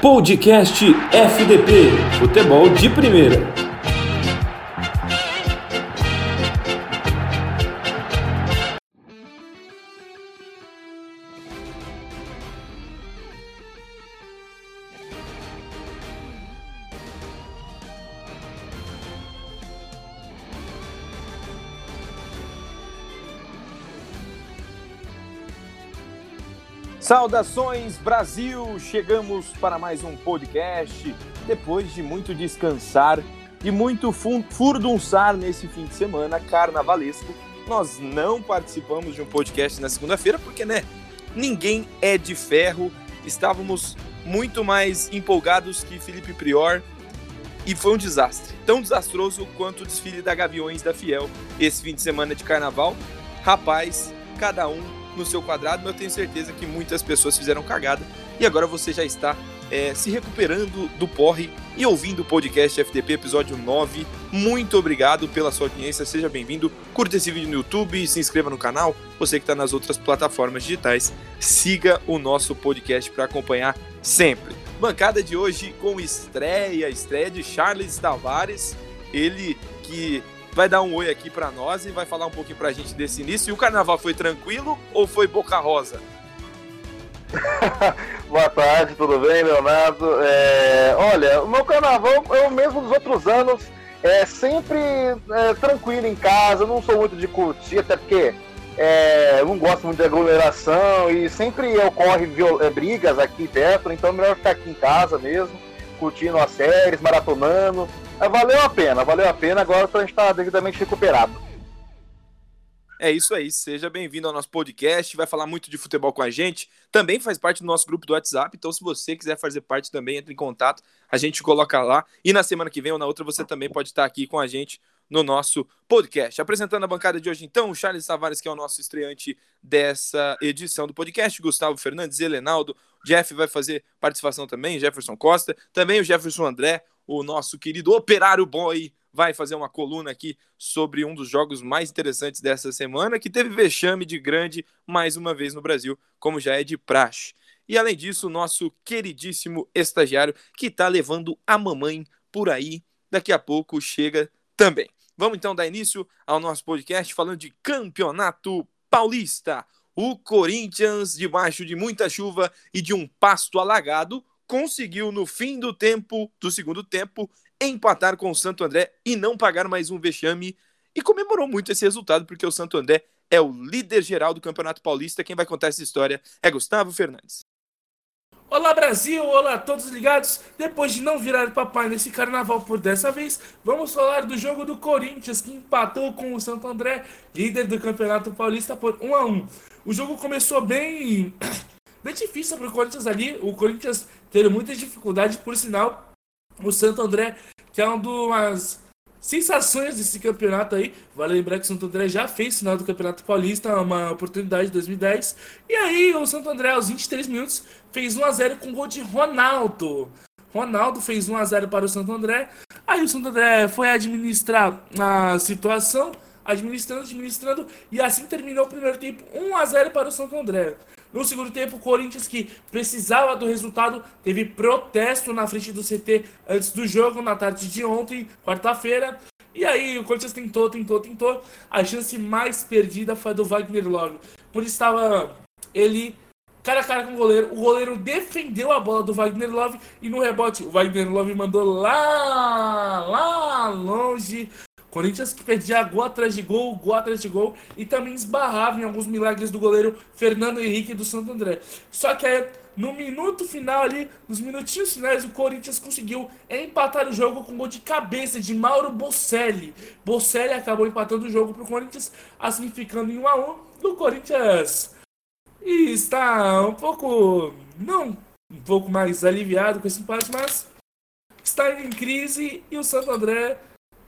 Podcast FDP Futebol de Primeira. Saudações Brasil! Chegamos para mais um podcast. Depois de muito descansar e muito furdunçar nesse fim de semana carnavalesco, nós não participamos de um podcast na segunda-feira porque, né? Ninguém é de ferro. Estávamos muito mais empolgados que Felipe Prior e foi um desastre. Tão desastroso quanto o desfile da Gaviões da Fiel esse fim de semana de carnaval. Rapaz, cada um no seu quadrado, mas eu tenho certeza que muitas pessoas fizeram cagada e agora você já está é, se recuperando do porre e ouvindo o podcast FTP episódio 9. Muito obrigado pela sua audiência, seja bem-vindo. Curta esse vídeo no YouTube, se inscreva no canal. Você que está nas outras plataformas digitais, siga o nosso podcast para acompanhar sempre. Bancada de hoje com estreia, estreia de Charles Tavares, ele que vai dar um oi aqui para nós e vai falar um pouquinho pra gente desse início. E o carnaval foi tranquilo ou foi boca rosa? Boa tarde, tudo bem, Leonardo? É, olha, o meu carnaval é o mesmo dos outros anos, é sempre é, tranquilo em casa, não sou muito de curtir, até porque é, não gosto muito de aglomeração e sempre ocorre é, brigas aqui perto, então é melhor ficar aqui em casa mesmo, curtindo as séries, maratonando. É, valeu a pena, valeu a pena. Agora a gente está devidamente recuperado. É isso aí, seja bem-vindo ao nosso podcast, vai falar muito de futebol com a gente, também faz parte do nosso grupo do WhatsApp, então se você quiser fazer parte também, entre em contato, a gente coloca lá, e na semana que vem ou na outra você também pode estar aqui com a gente no nosso podcast. Apresentando a bancada de hoje então, o Charles Tavares, que é o nosso estreante dessa edição do podcast, Gustavo Fernandes, Helenaldo, Jeff vai fazer participação também, Jefferson Costa, também o Jefferson André, o nosso querido operário boy vai fazer uma coluna aqui sobre um dos jogos mais interessantes dessa semana, que teve vexame de grande mais uma vez no Brasil, como já é de praxe. E além disso, o nosso queridíssimo estagiário que está levando a mamãe por aí, daqui a pouco chega também. Vamos então dar início ao nosso podcast falando de Campeonato Paulista. O Corinthians, debaixo de muita chuva e de um pasto alagado, conseguiu no fim do tempo, do segundo tempo, empatar com o Santo André e não pagar mais um vexame e comemorou muito esse resultado porque o Santo André é o líder geral do Campeonato Paulista. Quem vai contar essa história é Gustavo Fernandes. Olá Brasil, olá todos ligados. Depois de não virar papai nesse carnaval por dessa vez, vamos falar do jogo do Corinthians que empatou com o Santo André, líder do Campeonato Paulista por 1 a 1. O jogo começou bem bem difícil para o Corinthians ali. O Corinthians teve muitas dificuldades, por sinal, o Santo André, que é uma das sensações desse campeonato aí. Vale lembrar que o Santo André já fez final do Campeonato Paulista, uma oportunidade de 2010. E aí o Santo André, aos 23 minutos, fez 1x0 com gol de Ronaldo. Ronaldo fez 1x0 para o Santo André. Aí o Santo André foi administrar a situação, administrando, administrando, e assim terminou o primeiro tempo 1x0 para o Santo André. No segundo tempo, o Corinthians, que precisava do resultado, teve protesto na frente do CT antes do jogo, na tarde de ontem, quarta-feira. E aí, o Corinthians tentou, tentou, tentou. A chance mais perdida foi a do Wagner Love. Por estava ele cara a cara com o goleiro. O goleiro defendeu a bola do Wagner Love e no rebote o Wagner Love mandou lá, lá longe Corinthians que perdia gol atrás de gol, gol atrás de gol e também esbarrava em alguns milagres do goleiro Fernando Henrique do Santo André. Só que aí, no minuto final ali, nos minutinhos finais, o Corinthians conseguiu empatar o jogo com gol de cabeça de Mauro Bocelli. Bocelli acabou empatando o jogo para o Corinthians, assim ficando em 1 a 1 do Corinthians. E está um pouco, não um pouco mais aliviado com esse empate, mas está em crise e o Santo André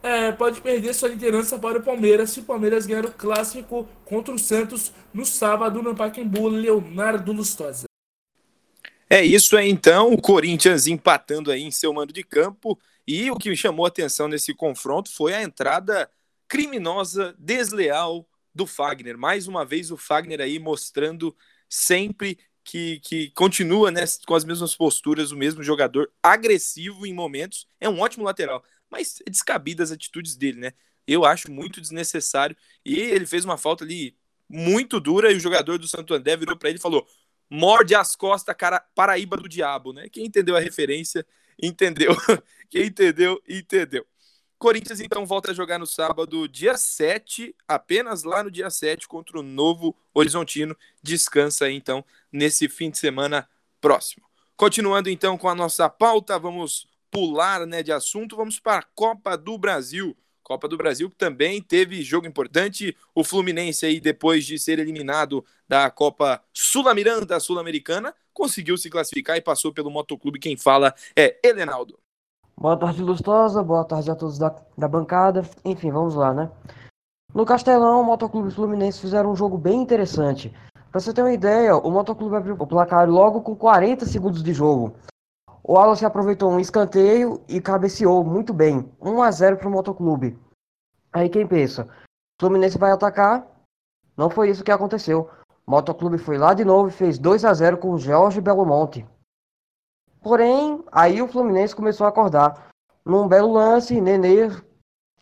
é, pode perder sua liderança para o Palmeiras se o Palmeiras ganhar o clássico contra o Santos no sábado no Pacaembu Leonardo Lustosa. É isso aí então, o Corinthians empatando aí em seu mando de campo e o que me chamou a atenção nesse confronto foi a entrada criminosa, desleal do Fagner. Mais uma vez o Fagner aí mostrando sempre que, que continua né, com as mesmas posturas, o mesmo jogador agressivo em momentos. É um ótimo lateral, mas é descabidas as atitudes dele, né? Eu acho muito desnecessário. E ele fez uma falta ali muito dura e o jogador do Santo André virou para ele e falou: morde as costas, cara, Paraíba do diabo, né? Quem entendeu a referência, entendeu. Quem entendeu, entendeu. Corinthians então volta a jogar no sábado, dia 7, apenas lá no dia 7 contra o Novo Horizontino. Descansa então nesse fim de semana próximo. Continuando então com a nossa pauta, vamos pular, né, de assunto, vamos para a Copa do Brasil. Copa do Brasil que também teve jogo importante. O Fluminense aí depois de ser eliminado da Copa Sul-Miranda Sul-Americana, conseguiu se classificar e passou pelo Motoclube. Quem fala é Elenaldo. Boa tarde, Lustosa. Boa tarde a todos da, da bancada. Enfim, vamos lá, né? No Castelão, o Motoclube Fluminense fizeram um jogo bem interessante. Pra você ter uma ideia, o Motoclube abriu o placar logo com 40 segundos de jogo. O Wallace aproveitou um escanteio e cabeceou muito bem. 1 a 0 para o Motoclube. Aí quem pensa? Fluminense vai atacar? Não foi isso que aconteceu. O Motoclube foi lá de novo e fez 2 a 0 com o Jorge Belomonte. Porém, aí o Fluminense começou a acordar. Num belo lance, Nenê,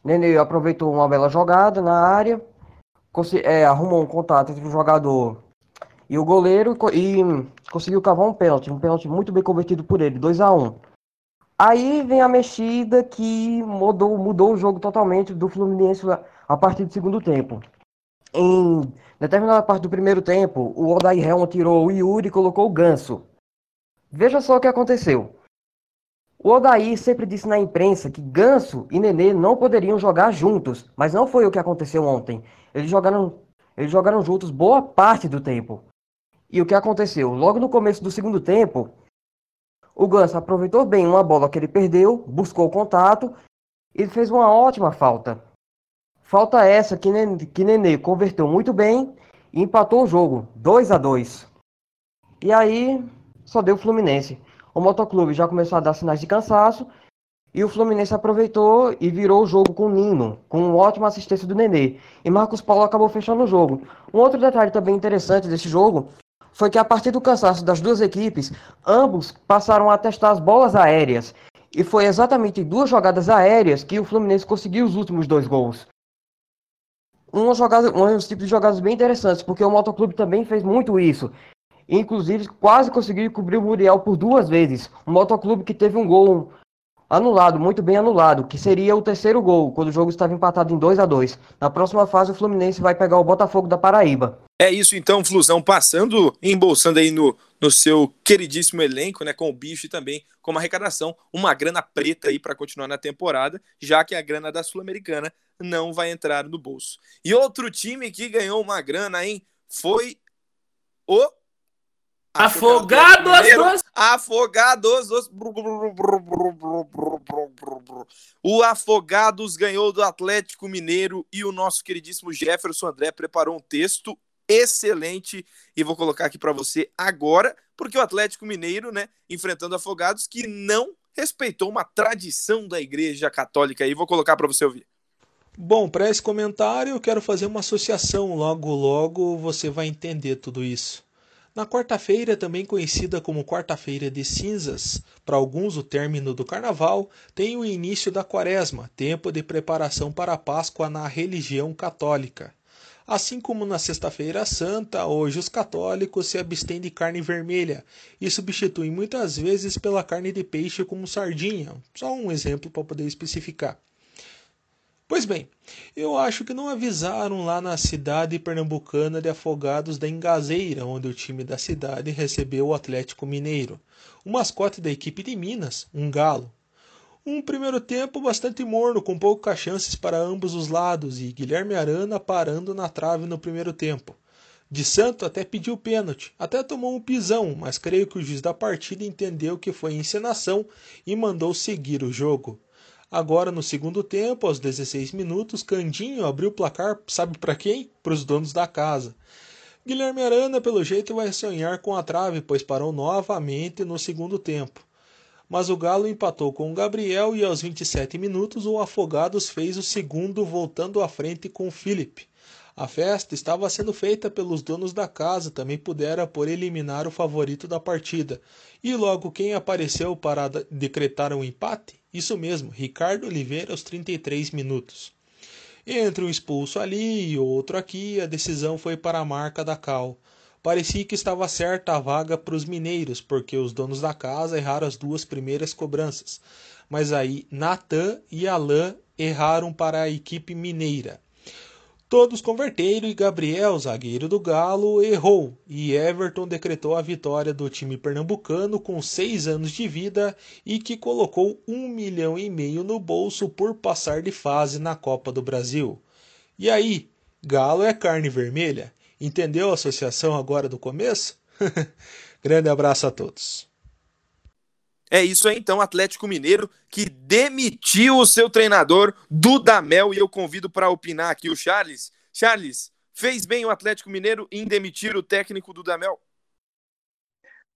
Nenê aproveitou uma bela jogada na área, é, arrumou um contato entre o jogador e o goleiro e conseguiu cavar um pênalti, um pênalti muito bem convertido por ele, 2 a 1 Aí vem a mexida que mudou, mudou o jogo totalmente do Fluminense a partir do segundo tempo. Em determinada parte do primeiro tempo, o Odair Helma tirou o Yuri e colocou o Ganso. Veja só o que aconteceu. O Odaí sempre disse na imprensa que Ganso e Nenê não poderiam jogar juntos, mas não foi o que aconteceu ontem. Eles jogaram, eles jogaram juntos boa parte do tempo. E o que aconteceu? Logo no começo do segundo tempo, o Ganso aproveitou bem uma bola que ele perdeu, buscou o contato e fez uma ótima falta. Falta essa que Nenê, que Nenê converteu muito bem e empatou o jogo, 2 a 2. E aí, só deu o Fluminense. O Motoclube já começou a dar sinais de cansaço e o Fluminense aproveitou e virou o jogo com o Nino, com uma ótima assistência do Nenê. E Marcos Paulo acabou fechando o jogo. Um outro detalhe também interessante desse jogo foi que a partir do cansaço das duas equipes, ambos passaram a testar as bolas aéreas. E foi exatamente em duas jogadas aéreas que o Fluminense conseguiu os últimos dois gols. Uma jogada, um tipo de jogadas bem interessantes, porque o Motoclube também fez muito isso. Inclusive, quase conseguiu cobrir o Muriel por duas vezes. Um motoclube que teve um gol anulado, muito bem anulado, que seria o terceiro gol, quando o jogo estava empatado em 2 a 2 Na próxima fase, o Fluminense vai pegar o Botafogo da Paraíba. É isso então, Flusão, passando, embolsando aí no, no seu queridíssimo elenco, né, com o bicho e também com uma arrecadação, uma grana preta aí para continuar na temporada, já que a grana da Sul-Americana não vai entrar no bolso. E outro time que ganhou uma grana, hein, foi o Afogados dos... Afogados dos... O Afogados ganhou do Atlético Mineiro e o nosso queridíssimo Jefferson André preparou um texto excelente e vou colocar aqui para você agora, porque o Atlético Mineiro, né, enfrentando Afogados que não respeitou uma tradição da Igreja Católica aí, vou colocar para você ouvir. Bom, para esse comentário eu quero fazer uma associação, logo logo você vai entender tudo isso. Na quarta-feira, também conhecida como Quarta-feira de Cinzas, para alguns o término do Carnaval, tem o início da Quaresma, tempo de preparação para a Páscoa na religião católica. Assim como na Sexta-feira Santa, hoje os católicos se abstêm de carne vermelha e substituem muitas vezes pela carne de peixe como sardinha. Só um exemplo para poder especificar. Pois bem, eu acho que não avisaram lá na cidade pernambucana de Afogados da Engazeira, onde o time da cidade recebeu o Atlético Mineiro, o mascote da equipe de Minas, um galo. Um primeiro tempo bastante morno, com poucas chances para ambos os lados, e Guilherme Arana parando na trave no primeiro tempo. De Santo até pediu pênalti, até tomou um pisão, mas creio que o juiz da partida entendeu que foi encenação e mandou seguir o jogo. Agora, no segundo tempo, aos 16 minutos, Candinho abriu o placar, sabe para quem? Para os donos da casa. Guilherme Arana, pelo jeito, vai sonhar com a trave, pois parou novamente no segundo tempo. Mas o Galo empatou com o Gabriel e aos 27 minutos o Afogados fez o segundo voltando à frente com o Felipe. A festa estava sendo feita pelos donos da casa, também pudera por eliminar o favorito da partida. E logo quem apareceu para decretar um empate? Isso mesmo, Ricardo Oliveira aos 33 minutos. Entre um expulso ali e outro aqui, a decisão foi para a marca da Cal. Parecia que estava certa a vaga para os mineiros, porque os donos da casa erraram as duas primeiras cobranças. Mas aí Natan e Alain erraram para a equipe mineira. Todos converteram e Gabriel, zagueiro do Galo, errou e Everton decretou a vitória do time pernambucano com seis anos de vida e que colocou um milhão e meio no bolso por passar de fase na Copa do Brasil. E aí, Galo é carne vermelha? Entendeu a associação agora do começo? Grande abraço a todos. É isso aí, então, Atlético Mineiro que demitiu o seu treinador, Dudamel, e eu convido para opinar aqui o Charles. Charles, fez bem o Atlético Mineiro em demitir o técnico Dudamel?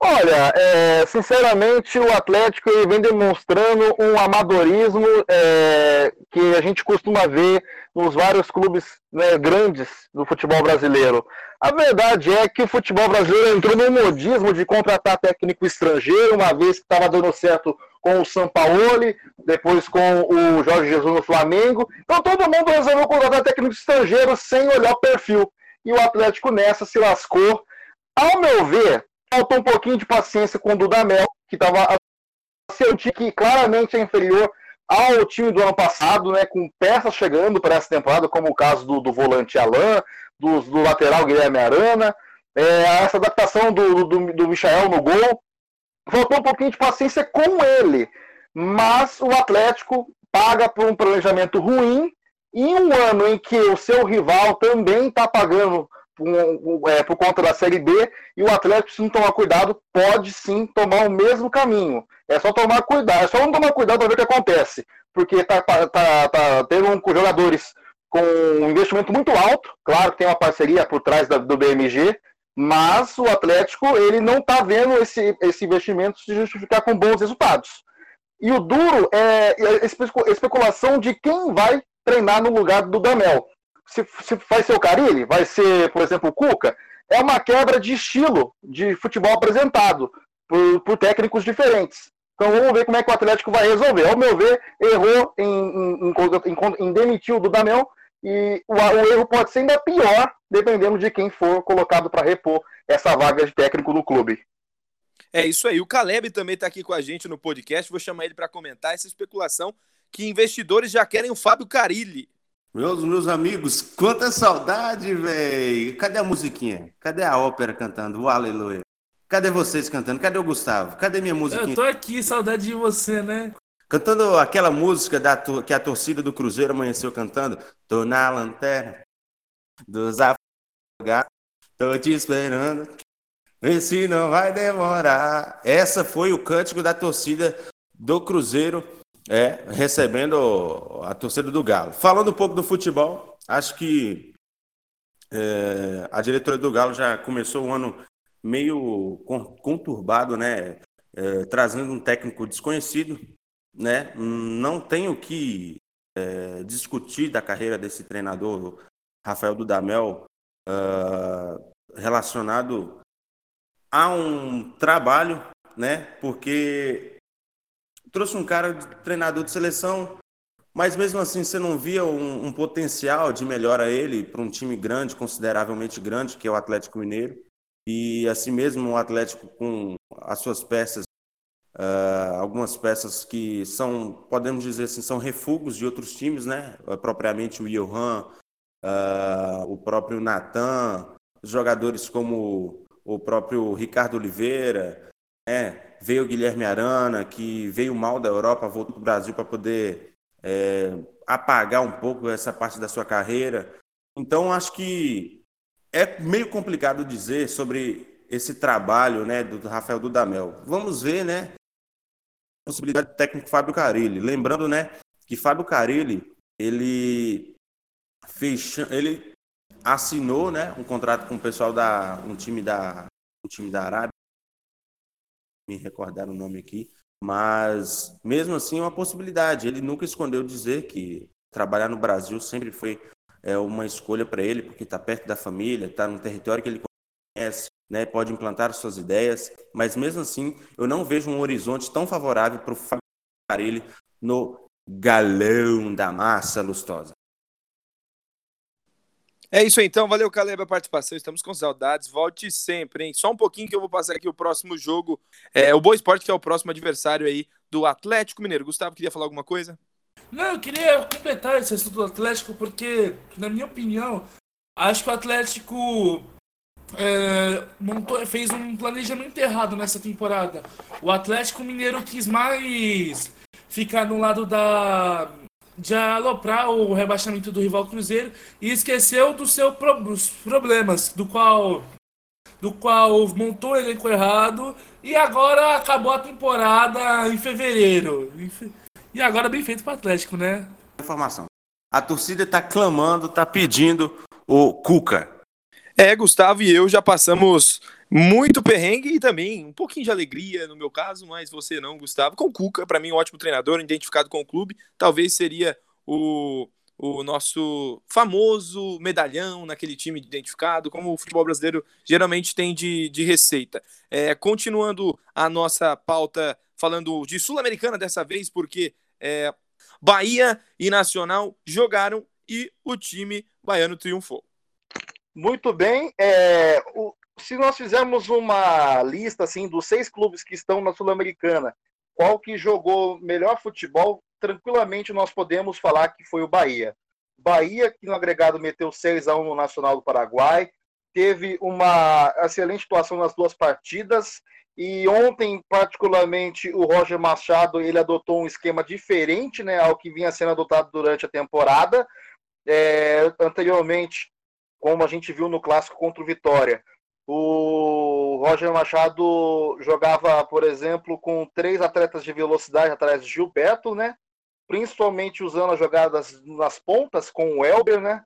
Olha, é, sinceramente, o Atlético vem demonstrando um amadorismo é, que a gente costuma ver nos vários clubes né, grandes do futebol brasileiro. A verdade é que o futebol brasileiro entrou no modismo de contratar técnico estrangeiro, uma vez que estava dando certo com o Sampaoli, depois com o Jorge Jesus no Flamengo. Então todo mundo resolveu contratar técnico estrangeiro sem olhar o perfil. E o Atlético nessa se lascou. Ao meu ver, faltou um pouquinho de paciência com o Dudamel, que estava seu time que claramente é inferior ao time do ano passado, né, com peças chegando para essa temporada, como o caso do, do volante Alain, do, do, lateral Guilherme Arana, é, essa adaptação do, do, do Michael no gol. Faltou um pouquinho de paciência com ele, mas o Atlético paga por um planejamento ruim em um ano em que o seu rival também está pagando por, é, por, conta da Série B e o Atlético, se não tomar cuidado, pode sim tomar o mesmo caminho. É só tomar cuidado, é só não tomar cuidado para ver o que acontece. Porque tá, tá, tá tendo um, jogadores com um investimento muito alto, claro que tem uma parceria por trás da, do BMG, mas o Atlético ele não está vendo esse, esse investimento se justificar com bons resultados. E o duro é a especulação de quem vai treinar no lugar do Damel se, se vai ser o Carilli, vai ser, por exemplo, o Cuca, é uma quebra de estilo de futebol apresentado por, por técnicos diferentes. Então vamos ver como é que o Atlético vai resolver. Ao meu ver, errou em, em, em, em demitir o Dudamel e o, o, erro pode ser ainda pior, dependendo de quem for colocado para repor essa vaga de técnico no clube. É isso aí. O Caleb também está aqui com a gente no podcast. Vou chamar ele para comentar essa especulação que investidores já querem o Fábio Carilli. Meus, meus amigos, quanta saudade, velho. Cadê a musiquinha? Cadê a ópera cantando? O aleluia. Cadê vocês cantando? Cadê o Gustavo? Cadê minha musiquinha? Eu tô aqui, saudade de você, né? Cantando aquela música da, que a torcida do Cruzeiro amanheceu cantando. Tô na lanterna dos afogados. Tô te esperando. Esse não vai demorar. Essa foi o cântico da torcida do Cruzeiro é, recebendo a torcida do Galo. Falando um pouco do futebol, acho que é, a diretoria do Galo já começou o ano meio conturbado, né? É, trazendo um técnico desconhecido, né? Não tenho que é, discutir da carreira desse treinador, Rafael Dudamel, uh, relacionado a um trabalho, né? Porque trouxe um cara de treinador de seleção, mas mesmo assim você não via um, um potencial de melhora ele para um time grande, consideravelmente grande, que é o Atlético Mineiro. E assim mesmo o Atlético com as suas peças, uh, algumas peças que são, podemos dizer assim, são refugos de outros times, né? Uh, propriamente o Johan, uh, o próprio Natan, jogadores como o próprio Ricardo Oliveira, né? Veio o Guilherme Arana, que veio mal da Europa, voltou para o Brasil para poder é, apagar um pouco essa parte da sua carreira. Então, acho que é meio complicado dizer sobre esse trabalho né, do Rafael Dudamel. Vamos ver, né? Possibilidade do técnico Fábio Carilli. Lembrando, né, que Fábio Carilli, ele fez, ele assinou, né, um contrato com o pessoal da um time da um time da Arábia me recordar o nome aqui, Mas, mesmo assim, é uma possibilidade. Ele nunca escondeu dizer que trabalhar no Brasil sempre foi é, uma escolha para ele, porque está perto da família, está num território que ele conhece, né, pode implantar suas ideias. Mas, mesmo assim, eu não vejo um horizonte tão favorável para o no galão da massa lustosa. É isso aí, então. Valeu, Caleb, a participação. Estamos com saudades. Volte sempre, hein? Só um pouquinho que eu vou passar aqui o próximo jogo. É o Boa Esporte, que é o próximo adversário aí do Atlético Mineiro. Gustavo, queria falar alguma coisa? Não, eu queria completar esse assunto do Atlético, porque, na minha opinião, acho que o Atlético é, montou, fez um planejamento errado nessa temporada. O Atlético Mineiro quis mais ficar no lado da de aloprar o rebaixamento do rival Cruzeiro e esqueceu dos seus problemas, do qual do qual montou o elenco errado e agora acabou a temporada em fevereiro. E agora bem feito para o Atlético, né? Informação. A torcida está clamando, está pedindo o Cuca. É, Gustavo e eu já passamos muito perrengue e também um pouquinho de alegria no meu caso, mas você não, Gustavo. Com o Cuca, para mim, um ótimo treinador, identificado com o clube. Talvez seria o, o nosso famoso medalhão naquele time identificado, como o futebol brasileiro geralmente tem de, de receita. É, continuando a nossa pauta, falando de Sul-Americana dessa vez, porque é, Bahia e Nacional jogaram e o time baiano triunfou. Muito bem. É, o, se nós fizermos uma lista assim dos seis clubes que estão na Sul-Americana, qual que jogou melhor futebol, tranquilamente nós podemos falar que foi o Bahia. Bahia, que no agregado meteu 6 a 1 no Nacional do Paraguai, teve uma excelente atuação nas duas partidas e ontem, particularmente, o Roger Machado ele adotou um esquema diferente né, ao que vinha sendo adotado durante a temporada. É, anteriormente, como a gente viu no clássico contra o Vitória. O Roger Machado jogava, por exemplo, com três atletas de velocidade atrás de Gilberto, né? Principalmente usando as jogadas nas pontas com o Elber, né?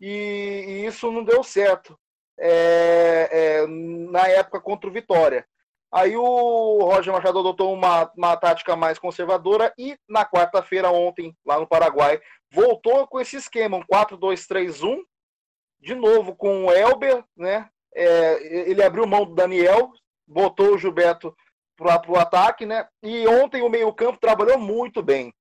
E, e isso não deu certo é, é, na época contra o Vitória. Aí o Roger Machado adotou uma, uma tática mais conservadora e na quarta-feira, ontem, lá no Paraguai, voltou com esse esquema, um 4-2-3-1, de novo com o Elber, né? É, ele abriu mão do Daniel, botou o Gilberto para o ataque, né? E ontem o meio-campo trabalhou muito bem,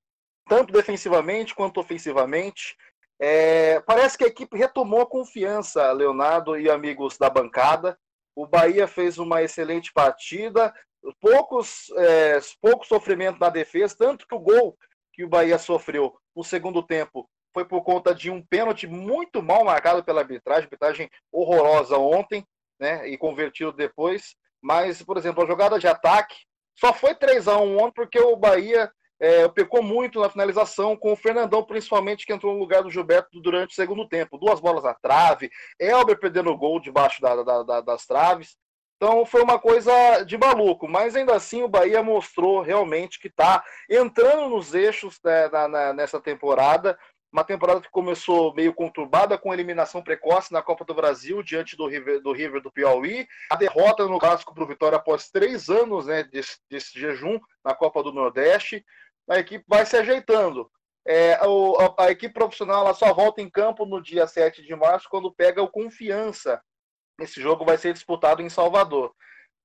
tanto defensivamente quanto ofensivamente. É, parece que a equipe retomou a confiança, Leonardo e amigos da bancada. O Bahia fez uma excelente partida, poucos, é, pouco sofrimento na defesa, tanto que o gol que o Bahia sofreu no segundo tempo foi por conta de um pênalti muito mal marcado pela arbitragem, arbitragem horrorosa ontem, né? E convertido depois. Mas, por exemplo, a jogada de ataque só foi 3 a 1 ontem porque o Bahia é, pecou muito na finalização, com o Fernandão, principalmente, que entrou no lugar do Gilberto durante o segundo tempo. Duas bolas na trave, Elber perdendo o gol debaixo da, da, da, das traves. Então foi uma coisa de maluco, mas ainda assim o Bahia mostrou realmente que está entrando nos eixos né, na, na, nessa temporada uma temporada que começou meio conturbada com eliminação precoce na Copa do Brasil diante do River do, River do Piauí, a derrota no clássico para o Vitória após três anos né, desse, desse, jejum na Copa do Nordeste. A equipe vai se ajeitando. É, a, a, equipe profissional ela só volta em campo no dia 7 de março, quando pega o Confiança. Esse jogo vai ser disputado em Salvador.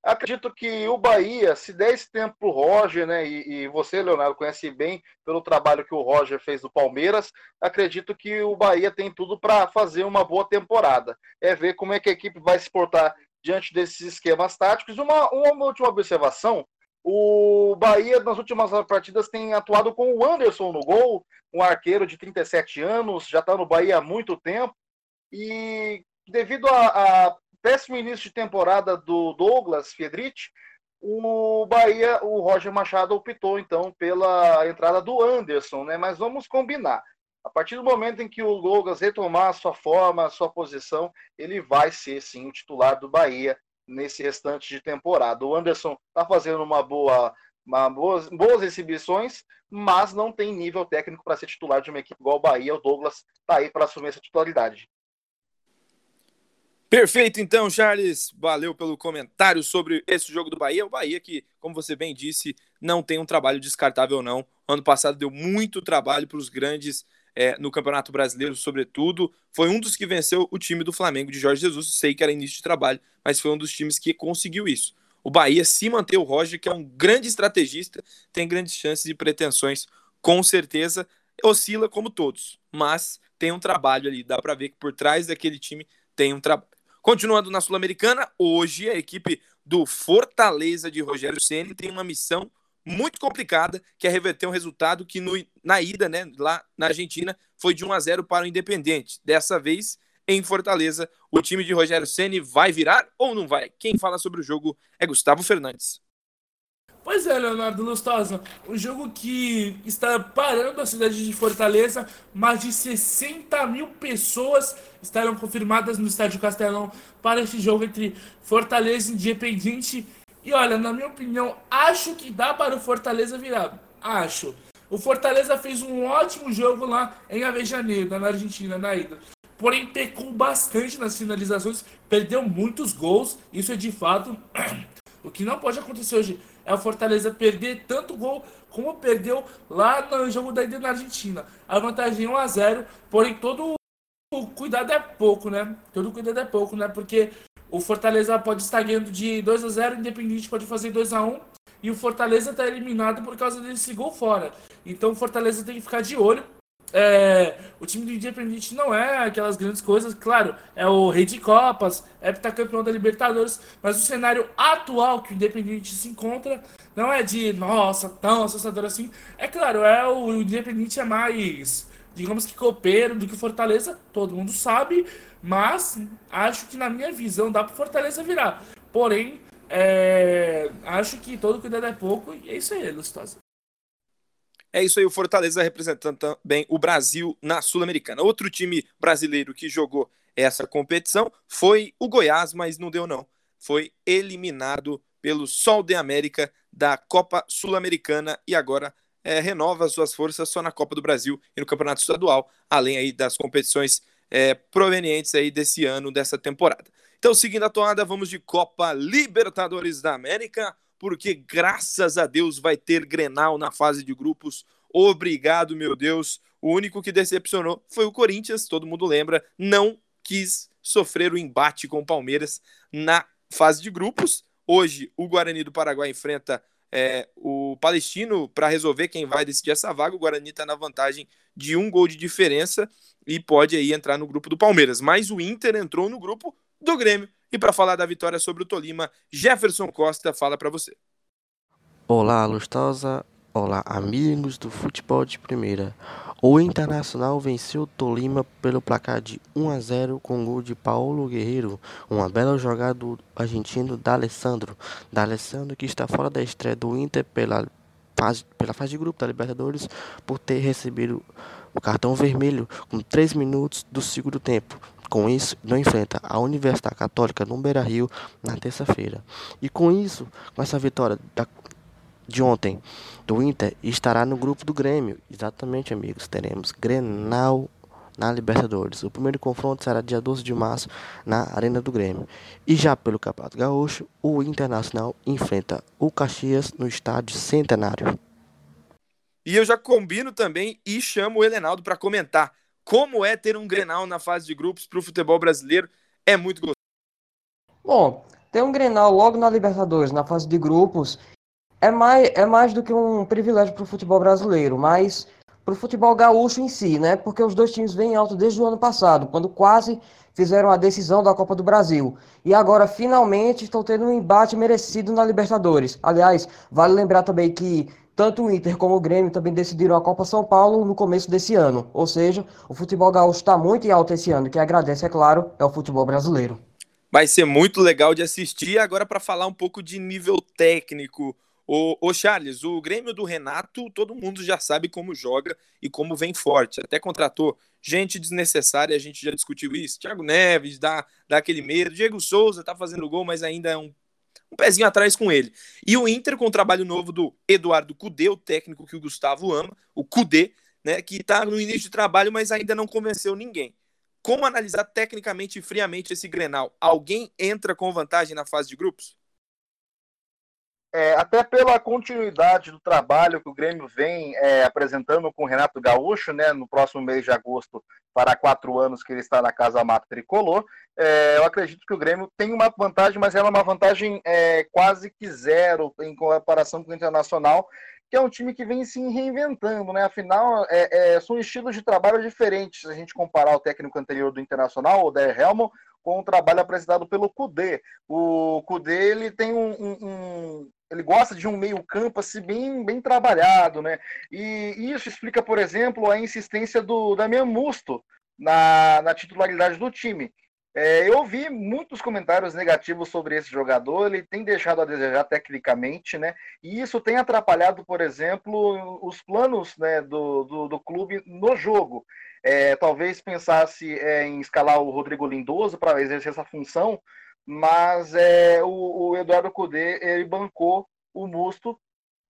Acredito que o Bahia, se der esse tempo para o Roger, né, e, e, você, Leonardo, conhece bem pelo trabalho que o Roger fez do Palmeiras, acredito que o Bahia tem tudo para fazer uma boa temporada. É ver como é que a equipe vai se portar diante desses esquemas táticos. Uma, uma última observação: o Bahia, nas últimas partidas, tem atuado com o Anderson no gol, um arqueiro de 37 anos, já está no Bahia há muito tempo. E devido a, a péssimo início de temporada do Douglas Fiedrich, o Bahia, o Roger Machado optou então pela entrada do Anderson, né? Mas vamos combinar. A partir do momento em que o Douglas retomar a sua forma, a sua posição, ele vai ser sim o titular do Bahia nesse restante de temporada. O Anderson está fazendo uma boa, uma boas, boas exibições, mas não tem nível técnico para ser titular de uma equipe igual o Bahia. O Douglas está aí para assumir essa titularidade. Perfeito, então, Charles. Valeu pelo comentário sobre esse jogo do Bahia. O Bahia que, como você bem disse, não tem um trabalho descartável, não. Ano passado deu muito trabalho para os grandes é, no Campeonato Brasileiro, sobretudo. Foi um dos que venceu o time do Flamengo de Jorge Jesus. Sei que era início de trabalho, mas foi um dos times que conseguiu isso. O Bahia, se manter o Roger, que é um grande estrategista, tem grandes chances e pretensões, com certeza. Oscila como todos, mas tem um trabalho ali. Dá para ver que por trás daquele time tem um trabalho. Continuando na Sul-Americana, hoje a equipe do Fortaleza de Rogério Ceni tem uma missão muito complicada, que é reverter um resultado que no, na ida, né, lá na Argentina, foi de 1 a 0 para o Independente. Dessa vez, em Fortaleza, o time de Rogério Ceni vai virar ou não vai? Quem fala sobre o jogo é Gustavo Fernandes. Pois é, Leonardo Lustosa, um jogo que está parando a cidade de Fortaleza, mais de 60 mil pessoas estarão confirmadas no Estádio Castelão para este jogo entre Fortaleza e Independiente e olha, na minha opinião, acho que dá para o Fortaleza virar. Acho. O Fortaleza fez um ótimo jogo lá em Avejaneiro, na Argentina, na ida. Porém, pecou bastante nas finalizações, perdeu muitos gols. Isso é de fato. O que não pode acontecer hoje é o Fortaleza perder tanto gol como perdeu lá no jogo da ida na Argentina. A vantagem é 1 a 0 porém todo o cuidado é pouco, né? Todo cuidado é pouco, né? Porque o Fortaleza pode estar ganhando de 2 a 0 o Independente pode fazer 2 a 1 e o Fortaleza está eliminado por causa desse gol fora. Então o Fortaleza tem que ficar de olho. É, o time do Independente não é aquelas grandes coisas, claro, é o rei de Copas, é campeão da Libertadores, mas o cenário atual que o Independente se encontra não é de nossa, tão assustador assim. É claro, é o, Independente é mais, digamos que copeiro do que Fortaleza, todo mundo sabe, mas acho que na minha visão dá para Fortaleza virar. Porém, é, acho que todo cuidado é pouco e é isso aí, Lustosa. É isso aí, o Fortaleza representando também o Brasil na Sul-Americana. Outro time brasileiro que jogou essa competição foi o Goiás, mas não deu não. Foi eliminado pelo Sol de América da Copa Sul-Americana e agora é, renova suas forças só na Copa do Brasil e no Campeonato Estadual, além aí das competições é, provenientes aí desse ano, dessa temporada. Então, seguindo a toada, vamos de Copa Libertadores da América, porque graças a Deus vai ter Grenal na fase de grupos. Obrigado, meu Deus. O único que decepcionou foi o Corinthians, todo mundo lembra, não quis sofrer o embate com o Palmeiras na fase de grupos. Hoje, o Guarani do Paraguai enfrenta é, o Palestino para resolver quem vai decidir essa vaga. O Guarani está na vantagem de um gol de diferença e pode aí entrar no grupo do Palmeiras. Mas o Inter entrou no grupo do Grêmio. E para falar da vitória sobre o Tolima, Jefferson Costa fala para você. Olá, Lustosa. Olá, amigos do futebol de primeira. O Internacional venceu o Tolima pelo placar de 1 a 0 com gol de Paulo Guerreiro, uma bela jogada do argentino D'Alessandro. D'Alessandro que está fora da estreia do Inter pela fase, pela fase de grupo da Libertadores por ter recebido o cartão vermelho com 3 minutos do segundo tempo. Com isso, não enfrenta a Universidade Católica no Beira-Rio na terça-feira. E com isso, com essa vitória da, de ontem do Inter, estará no grupo do Grêmio. Exatamente, amigos. Teremos Grenal na Libertadores. O primeiro confronto será dia 12 de março na Arena do Grêmio. E já pelo Campeonato Gaúcho, o Internacional enfrenta o Caxias no Estádio Centenário. E eu já combino também e chamo o Helenaldo para comentar como é ter um Grenal na fase de grupos para o futebol brasileiro. É muito gostoso. Bom, ter um Grenal logo na Libertadores, na fase de grupos, é mais, é mais do que um privilégio para o futebol brasileiro, mas para o futebol gaúcho em si, né? Porque os dois times vêm alto desde o ano passado, quando quase fizeram a decisão da Copa do Brasil. E agora, finalmente, estão tendo um embate merecido na Libertadores. Aliás, vale lembrar também que tanto o Inter como o Grêmio também decidiram a Copa São Paulo no começo desse ano. Ou seja, o futebol gaúcho está muito em alta esse ano. Quem agradece, é claro, é o futebol brasileiro. Vai ser muito legal de assistir. Agora, para falar um pouco de nível técnico. O, Charles, o Grêmio do Renato, todo mundo já sabe como joga e como vem forte. Até contratou gente desnecessária, a gente já discutiu isso. Thiago Neves dá, dá aquele medo. Diego Souza tá fazendo gol, mas ainda é um um pezinho atrás com ele. E o Inter com o trabalho novo do Eduardo Cudê, o técnico que o Gustavo ama, o Cudê, né, que está no início de trabalho, mas ainda não convenceu ninguém. Como analisar tecnicamente e friamente esse Grenal? Alguém entra com vantagem na fase de grupos? É, até pela continuidade do trabalho que o Grêmio vem é, apresentando com o Renato Gaúcho, né, no próximo mês de agosto, para quatro anos que ele está na Casa Mata Tricolor, é, eu acredito que o Grêmio tem uma vantagem, mas ela é uma vantagem é, quase que zero em comparação com o Internacional, que é um time que vem se reinventando, né? Afinal, é, é, são estilos de trabalho diferentes se a gente comparar o técnico anterior do Internacional, o Der Helmo, com o trabalho apresentado pelo Kudê. O Kudê, ele tem um, um, um ele gosta de um meio campo assim bem, bem trabalhado, né? E isso explica, por exemplo, a insistência do Damian Musto na, na titularidade do time. É, eu ouvi muitos comentários negativos sobre esse jogador, ele tem deixado a desejar tecnicamente, né? E isso tem atrapalhado, por exemplo, os planos né, do, do, do clube no jogo. É, talvez pensasse é, em escalar o Rodrigo Lindoso para exercer essa função, mas é, o, o Eduardo Cudê ele bancou o Musto.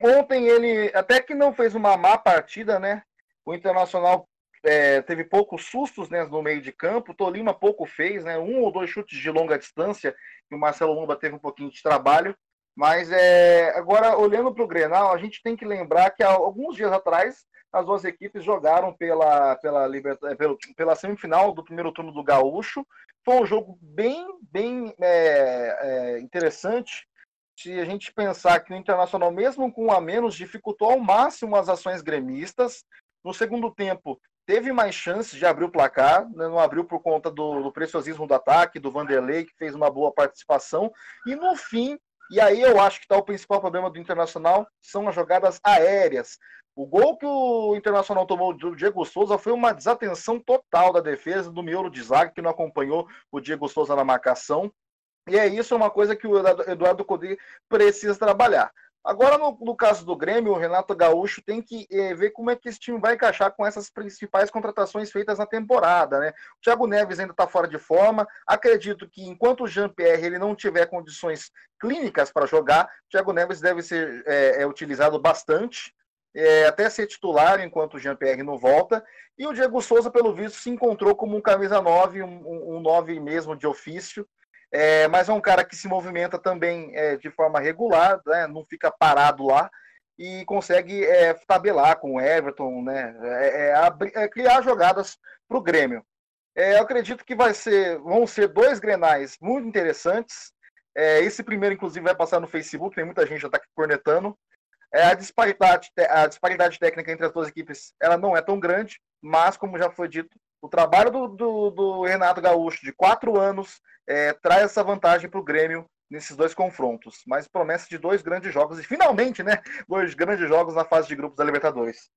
Ontem ele até que não fez uma má partida, né? O Internacional é, teve poucos sustos né, no meio de campo. O Tolima pouco fez, né? Um ou dois chutes de longa distância. E o Marcelo Lomba teve um pouquinho de trabalho. Mas é, agora, olhando para o Grenal, a gente tem que lembrar que alguns dias atrás as duas equipes jogaram pela, pela, Liberta, pela, pela semifinal do primeiro turno do Gaúcho. Foi um jogo bem, bem é, é, interessante. Se a gente pensar que o Internacional, mesmo com um a menos, dificultou ao máximo as ações gremistas. No segundo tempo, teve mais chances de abrir o placar, né? não abriu por conta do, do, preciosismo do ataque, do Vanderlei, que fez uma boa participação. E no fim, e aí eu acho que está o principal problema do Internacional, são as jogadas aéreas. O gol que o Internacional tomou do Diego Souza foi uma desatenção total da defesa, do miolo de zaga, que não acompanhou o Diego Souza na marcação. E é isso, é uma coisa que o Eduardo Codê precisa trabalhar. Agora, no, no, caso do Grêmio, o Renato Gaúcho tem que eh, ver como é que esse time vai encaixar com essas principais contratações feitas na temporada, né? O Thiago Neves ainda está fora de forma. Acredito que enquanto o Jean-Pierre ele não tiver condições clínicas para jogar, o Thiago Neves deve ser é, é, utilizado bastante é, até ser titular enquanto o Jean-Pierre não volta. E o Diego Souza, pelo visto, se encontrou como um camisa 9, um, um 9 mesmo de ofício. É, mas é um cara que se movimenta também é, de forma regular, né, não fica parado lá e consegue é, tabelar com o Everton, né, é, é, é criar jogadas para o Grêmio. eu acredito que vai ser, vão ser dois grenais muito interessantes. esse primeiro, inclusive, vai passar no Facebook, tem muita gente já está cornetando. É, a, disparidade, a disparidade técnica entre as duas equipes ela não é tão grande, mas, como já foi dito, o trabalho do, do, do Renato Gaúcho de quatro anos é, traz essa vantagem para o Grêmio nesses dois confrontos. Mas promessa de dois grandes jogos, e finalmente, né? Dois grandes jogos na fase de grupos da Libertadores.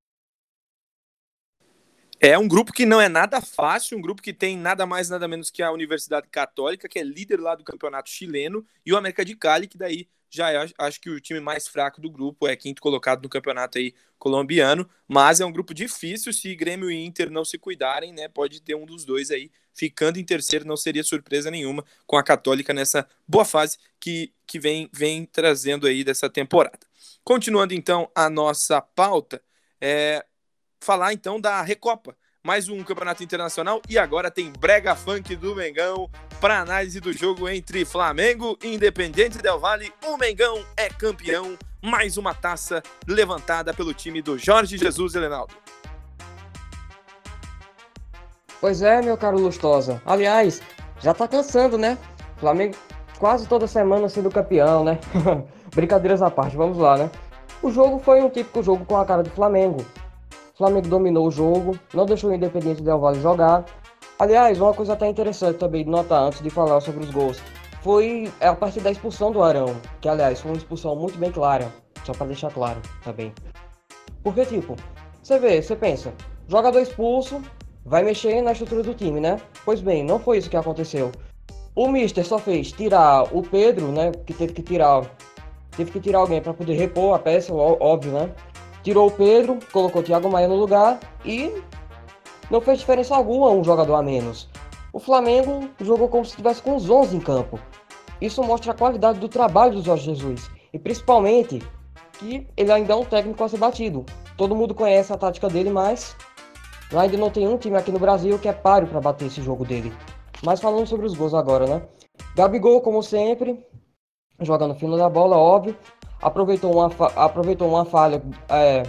É um grupo que não é nada fácil, um grupo que tem nada mais nada menos que a Universidade Católica, que é líder lá do campeonato chileno, e o América de Cali, que daí já é, acho que o time mais fraco do grupo, é quinto colocado no campeonato aí colombiano, mas é um grupo difícil, se Grêmio e Inter não se cuidarem, né, pode ter um dos dois aí ficando em terceiro, não seria surpresa nenhuma com a Católica nessa boa fase que, que vem, vem trazendo aí dessa temporada. Continuando então a nossa pauta, é, falar então da Recopa, mais um campeonato internacional e agora tem Brega Funk do Mengão para análise do jogo entre Flamengo e Independente Del Vale. O Mengão é campeão, mais uma taça levantada pelo time do Jorge Jesus Elenaldo. Pois é, meu caro Lustosa. Aliás, já tá cansando, né? Flamengo quase toda semana sendo campeão, né? Brincadeiras à parte, vamos lá, né? O jogo foi um típico jogo com a cara do Flamengo. Flamengo dominou o jogo, não deixou o Independente Del Valle jogar. Aliás, uma coisa até interessante também de notar antes de falar sobre os gols foi a partir da expulsão do Arão, que aliás foi uma expulsão muito bem clara, só para deixar claro também. Porque, tipo, você vê, você pensa, jogador expulso, vai mexer na estrutura do time, né? Pois bem, não foi isso que aconteceu. O Mister só fez tirar o Pedro, né? Que teve que tirar. Teve que tirar alguém para poder repor a peça, óbvio, né? Tirou o Pedro, colocou o Thiago Maia no lugar e não fez diferença alguma um jogador a menos. O Flamengo jogou como se estivesse com os 11 em campo. Isso mostra a qualidade do trabalho do Jorge Jesus e principalmente que ele ainda é um técnico a ser batido. Todo mundo conhece a tática dele, mas ainda não tem um time aqui no Brasil que é páreo para bater esse jogo dele. Mas falando sobre os gols agora, né? Gabigol, como sempre, jogando fino da bola, óbvio. Aproveitou uma, aproveitou uma falha é,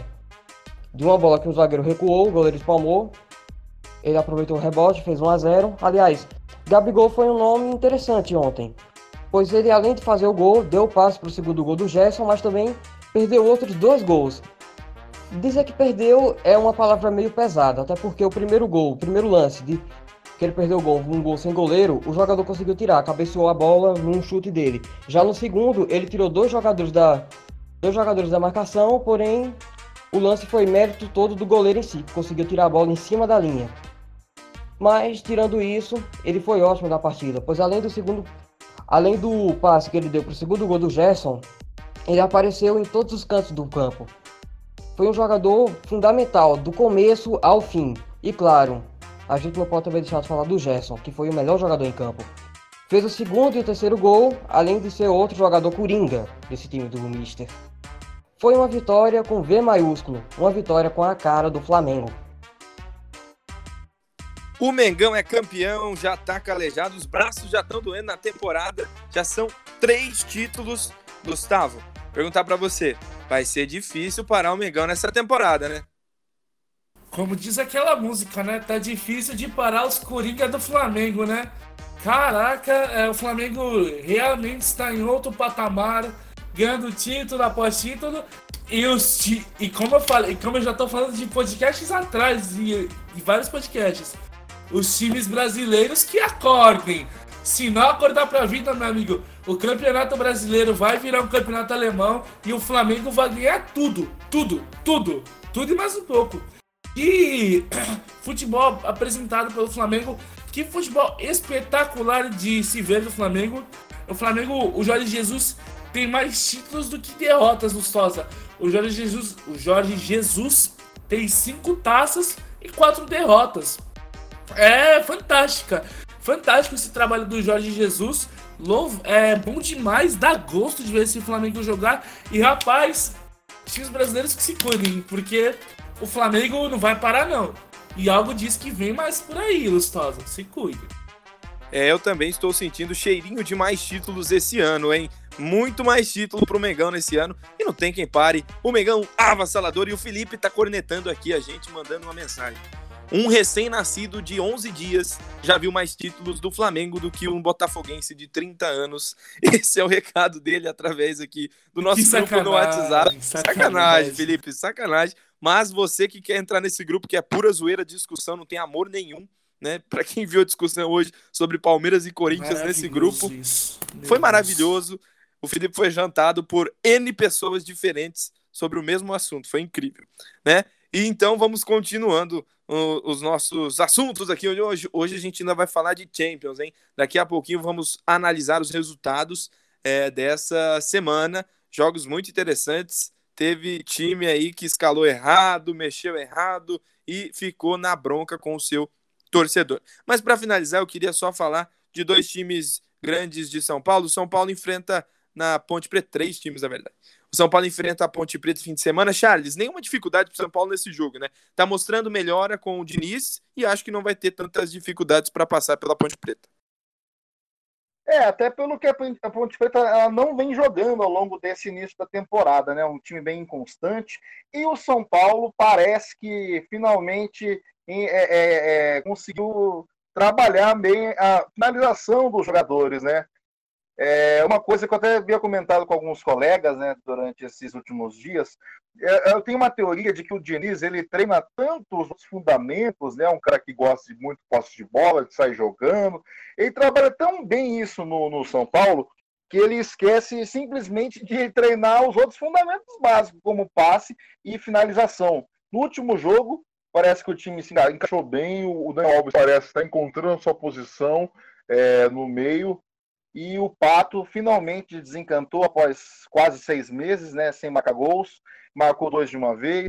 de uma bola que o zagueiro recuou, o goleiro espalmou. Ele aproveitou o rebote, fez 1 a 0 Aliás, Gabigol foi um nome interessante ontem, pois ele, além de fazer o gol, deu o passe para o segundo gol do Gerson, mas também perdeu outros dois gols. Dizer que perdeu é uma palavra meio pesada, até porque o primeiro gol, o primeiro lance de que ele perdeu o gol, um gol sem goleiro, o jogador conseguiu tirar, cabeceou a bola num chute dele. Já no segundo, ele tirou dois jogadores da dois jogadores da marcação, porém o lance foi mérito todo do goleiro em si, que conseguiu tirar a bola em cima da linha. Mas tirando isso, ele foi ótimo na partida, pois além do segundo além do passe que ele deu para o segundo gol do Gerson, ele apareceu em todos os cantos do campo. Foi um jogador fundamental do começo ao fim. E claro, a gente não pode também deixar de falar do Gerson, que foi o melhor jogador em campo. Fez o segundo e o terceiro gol, além de ser outro jogador coringa desse time do Mister. Foi uma vitória com V maiúsculo, uma vitória com a cara do Flamengo. O Mengão é campeão, já tá calejado, os braços já estão doendo na temporada, já são três títulos. Gustavo, perguntar para você, vai ser difícil parar o Mengão nessa temporada, né? Como diz aquela música, né? Tá difícil de parar os Coringa do Flamengo, né? Caraca, é, o Flamengo realmente está em outro patamar, ganhando título após título. E, os, e como eu falei, como eu já tô falando de podcasts atrás, e, e vários podcasts, os times brasileiros que acordem. Se não acordar pra vida, meu amigo, o campeonato brasileiro vai virar um campeonato alemão e o Flamengo vai ganhar tudo, tudo, tudo, tudo e mais um pouco. E futebol apresentado pelo Flamengo, que futebol espetacular de se ver do Flamengo. O Flamengo, o Jorge Jesus tem mais títulos do que derrotas, Lustosa. O Jorge Jesus, o Jorge Jesus tem cinco taças e quatro derrotas. É fantástica. Fantástico esse trabalho do Jorge Jesus. Louvo, é bom demais, dá gosto de ver esse Flamengo jogar. E rapaz, times brasileiros que se cuidem, porque o Flamengo não vai parar, não. E algo diz que vem mais por aí, Lustosa. Se cuide. É, eu também estou sentindo cheirinho de mais títulos esse ano, hein? Muito mais título pro Mengão nesse ano. E não tem quem pare. O Mengão avassalador e o Felipe tá cornetando aqui a gente, mandando uma mensagem. Um recém-nascido de 11 dias já viu mais títulos do Flamengo do que um botafoguense de 30 anos. Esse é o recado dele através aqui do nosso grupo no WhatsApp. Sacanagem, sacanagem, Felipe, sacanagem. Mas você que quer entrar nesse grupo que é pura zoeira, discussão, não tem amor nenhum, né? Para quem viu a discussão hoje sobre Palmeiras e Corinthians nesse grupo, foi maravilhoso. O Felipe foi jantado por N pessoas diferentes sobre o mesmo assunto, foi incrível, né? E então vamos continuando os nossos assuntos aqui hoje. Hoje a gente ainda vai falar de Champions, hein? Daqui a pouquinho vamos analisar os resultados é, dessa semana. Jogos muito interessantes. Teve time aí que escalou errado, mexeu errado e ficou na bronca com o seu torcedor. Mas para finalizar, eu queria só falar de dois times grandes de São Paulo. São Paulo enfrenta na Ponte Preta três times, na verdade. O São Paulo enfrenta a Ponte Preta fim de semana. Charles, nenhuma dificuldade para o São Paulo nesse jogo, né? Tá mostrando melhora com o Diniz e acho que não vai ter tantas dificuldades para passar pela Ponte Preta. É, até pelo que a Ponte Preta ela não vem jogando ao longo desse início da temporada, né? Um time bem inconstante. E o São Paulo parece que finalmente é, é, é, conseguiu trabalhar bem a finalização dos jogadores, né? É uma coisa que eu até havia comentado com alguns colegas né, durante esses últimos dias. É, eu tenho uma teoria de que o Diniz ele treina tantos os fundamentos, né, um cara que gosta de muito posse de bola, de sair jogando. Ele trabalha tão bem isso no, no São Paulo que ele esquece simplesmente de treinar os outros fundamentos básicos, como passe e finalização. No último jogo, parece que o time se encaixou bem, o Daniel Alves parece estar encontrando sua posição é, no meio. E o Pato finalmente desencantou após quase seis meses, né, sem marcar gols, marcou dois de uma vez.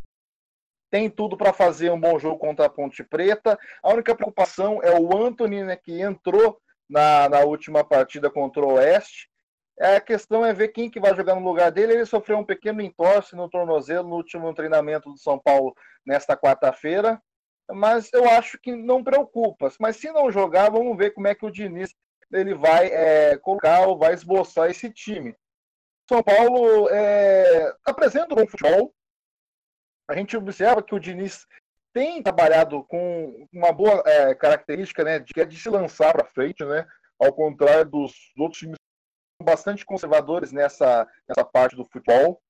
Tem tudo para fazer um bom jogo contra a Ponte Preta. A única preocupação é o Anthony, né, que entrou na, na última partida contra o Oeste. A questão é ver quem que vai jogar no lugar dele. Ele sofreu um pequeno entorse no tornozelo no último treinamento do São Paulo nesta quarta-feira. Mas eu acho que não preocupa. Mas se não jogar, vamos ver como é que o Diniz ele vai é, colocar ou vai esboçar esse time. São Paulo é, apresenta um bom futebol. A gente observa que o Diniz tem trabalhado com uma boa é, característica, né, de, é de se lançar para frente, né, ao contrário dos outros times bastante conservadores nessa, nessa parte do futebol,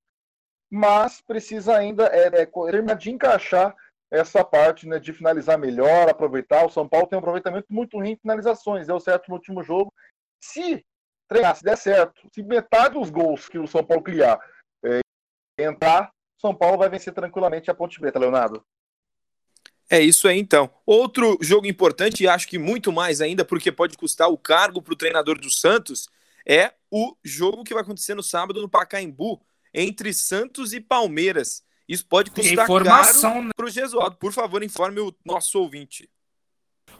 mas precisa ainda é, é, terminar de encaixar essa parte né, de finalizar melhor, aproveitar. O São Paulo tem um aproveitamento muito ruim em finalizações, deu certo no último jogo. Se treinar, se der certo, se metade dos gols que o São Paulo criar é, entrar, São Paulo vai vencer tranquilamente a Ponte Preta, Leonardo. É isso aí então. Outro jogo importante, e acho que muito mais ainda, porque pode custar o cargo para o treinador do Santos, é o jogo que vai acontecer no sábado no Pacaembu, entre Santos e Palmeiras. Isso pode custar Informação, caro né? para o Gesualdo. Por favor, informe o nosso ouvinte.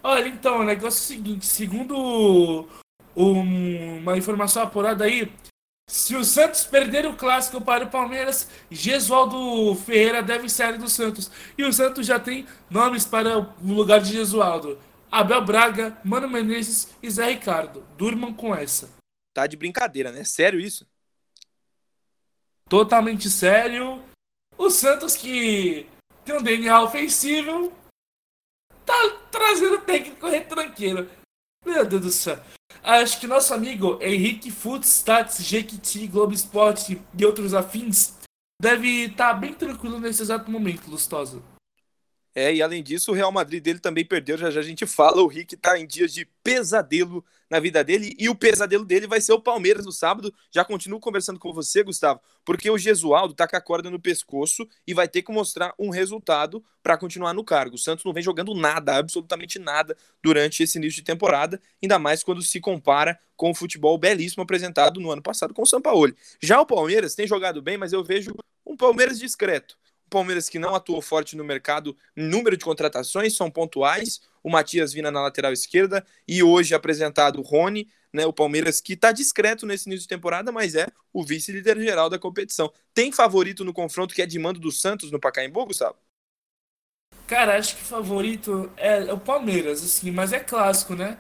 Olha, então, o negócio é o seguinte: segundo um, uma informação apurada aí, se o Santos perder o clássico para o Palmeiras, Gesualdo Ferreira deve sair do Santos. E o Santos já tem nomes para o lugar de Gesualdo: Abel Braga, Mano Menezes e Zé Ricardo. Durmam com essa. Tá de brincadeira, né? Sério isso? Totalmente sério. O Santos que tem um DNA ofensivo tá trazendo técnico retranqueiro. Meu Deus do céu. Acho que nosso amigo Henrique Footstats, Jequiti, Globo Esporte e outros afins deve estar tá bem tranquilo nesse exato momento, Lustosa. É, e além disso, o Real Madrid dele também perdeu, já já a gente fala, o Rick tá em dias de pesadelo na vida dele, e o pesadelo dele vai ser o Palmeiras no sábado, já continuo conversando com você, Gustavo, porque o Gesualdo tá com a corda no pescoço e vai ter que mostrar um resultado para continuar no cargo. O Santos não vem jogando nada, absolutamente nada, durante esse início de temporada, ainda mais quando se compara com o futebol belíssimo apresentado no ano passado com o Sampaoli. Já o Palmeiras tem jogado bem, mas eu vejo um Palmeiras discreto Palmeiras que não atuou forte no mercado, número de contratações são pontuais. O Matias Vina na lateral esquerda e hoje apresentado o Rony, né? O Palmeiras que está discreto nesse início de temporada, mas é o vice-líder geral da competição. Tem favorito no confronto que é de mando do Santos no Pacaembu, Gustavo? Cara, acho que favorito é o Palmeiras, assim, mas é clássico, né?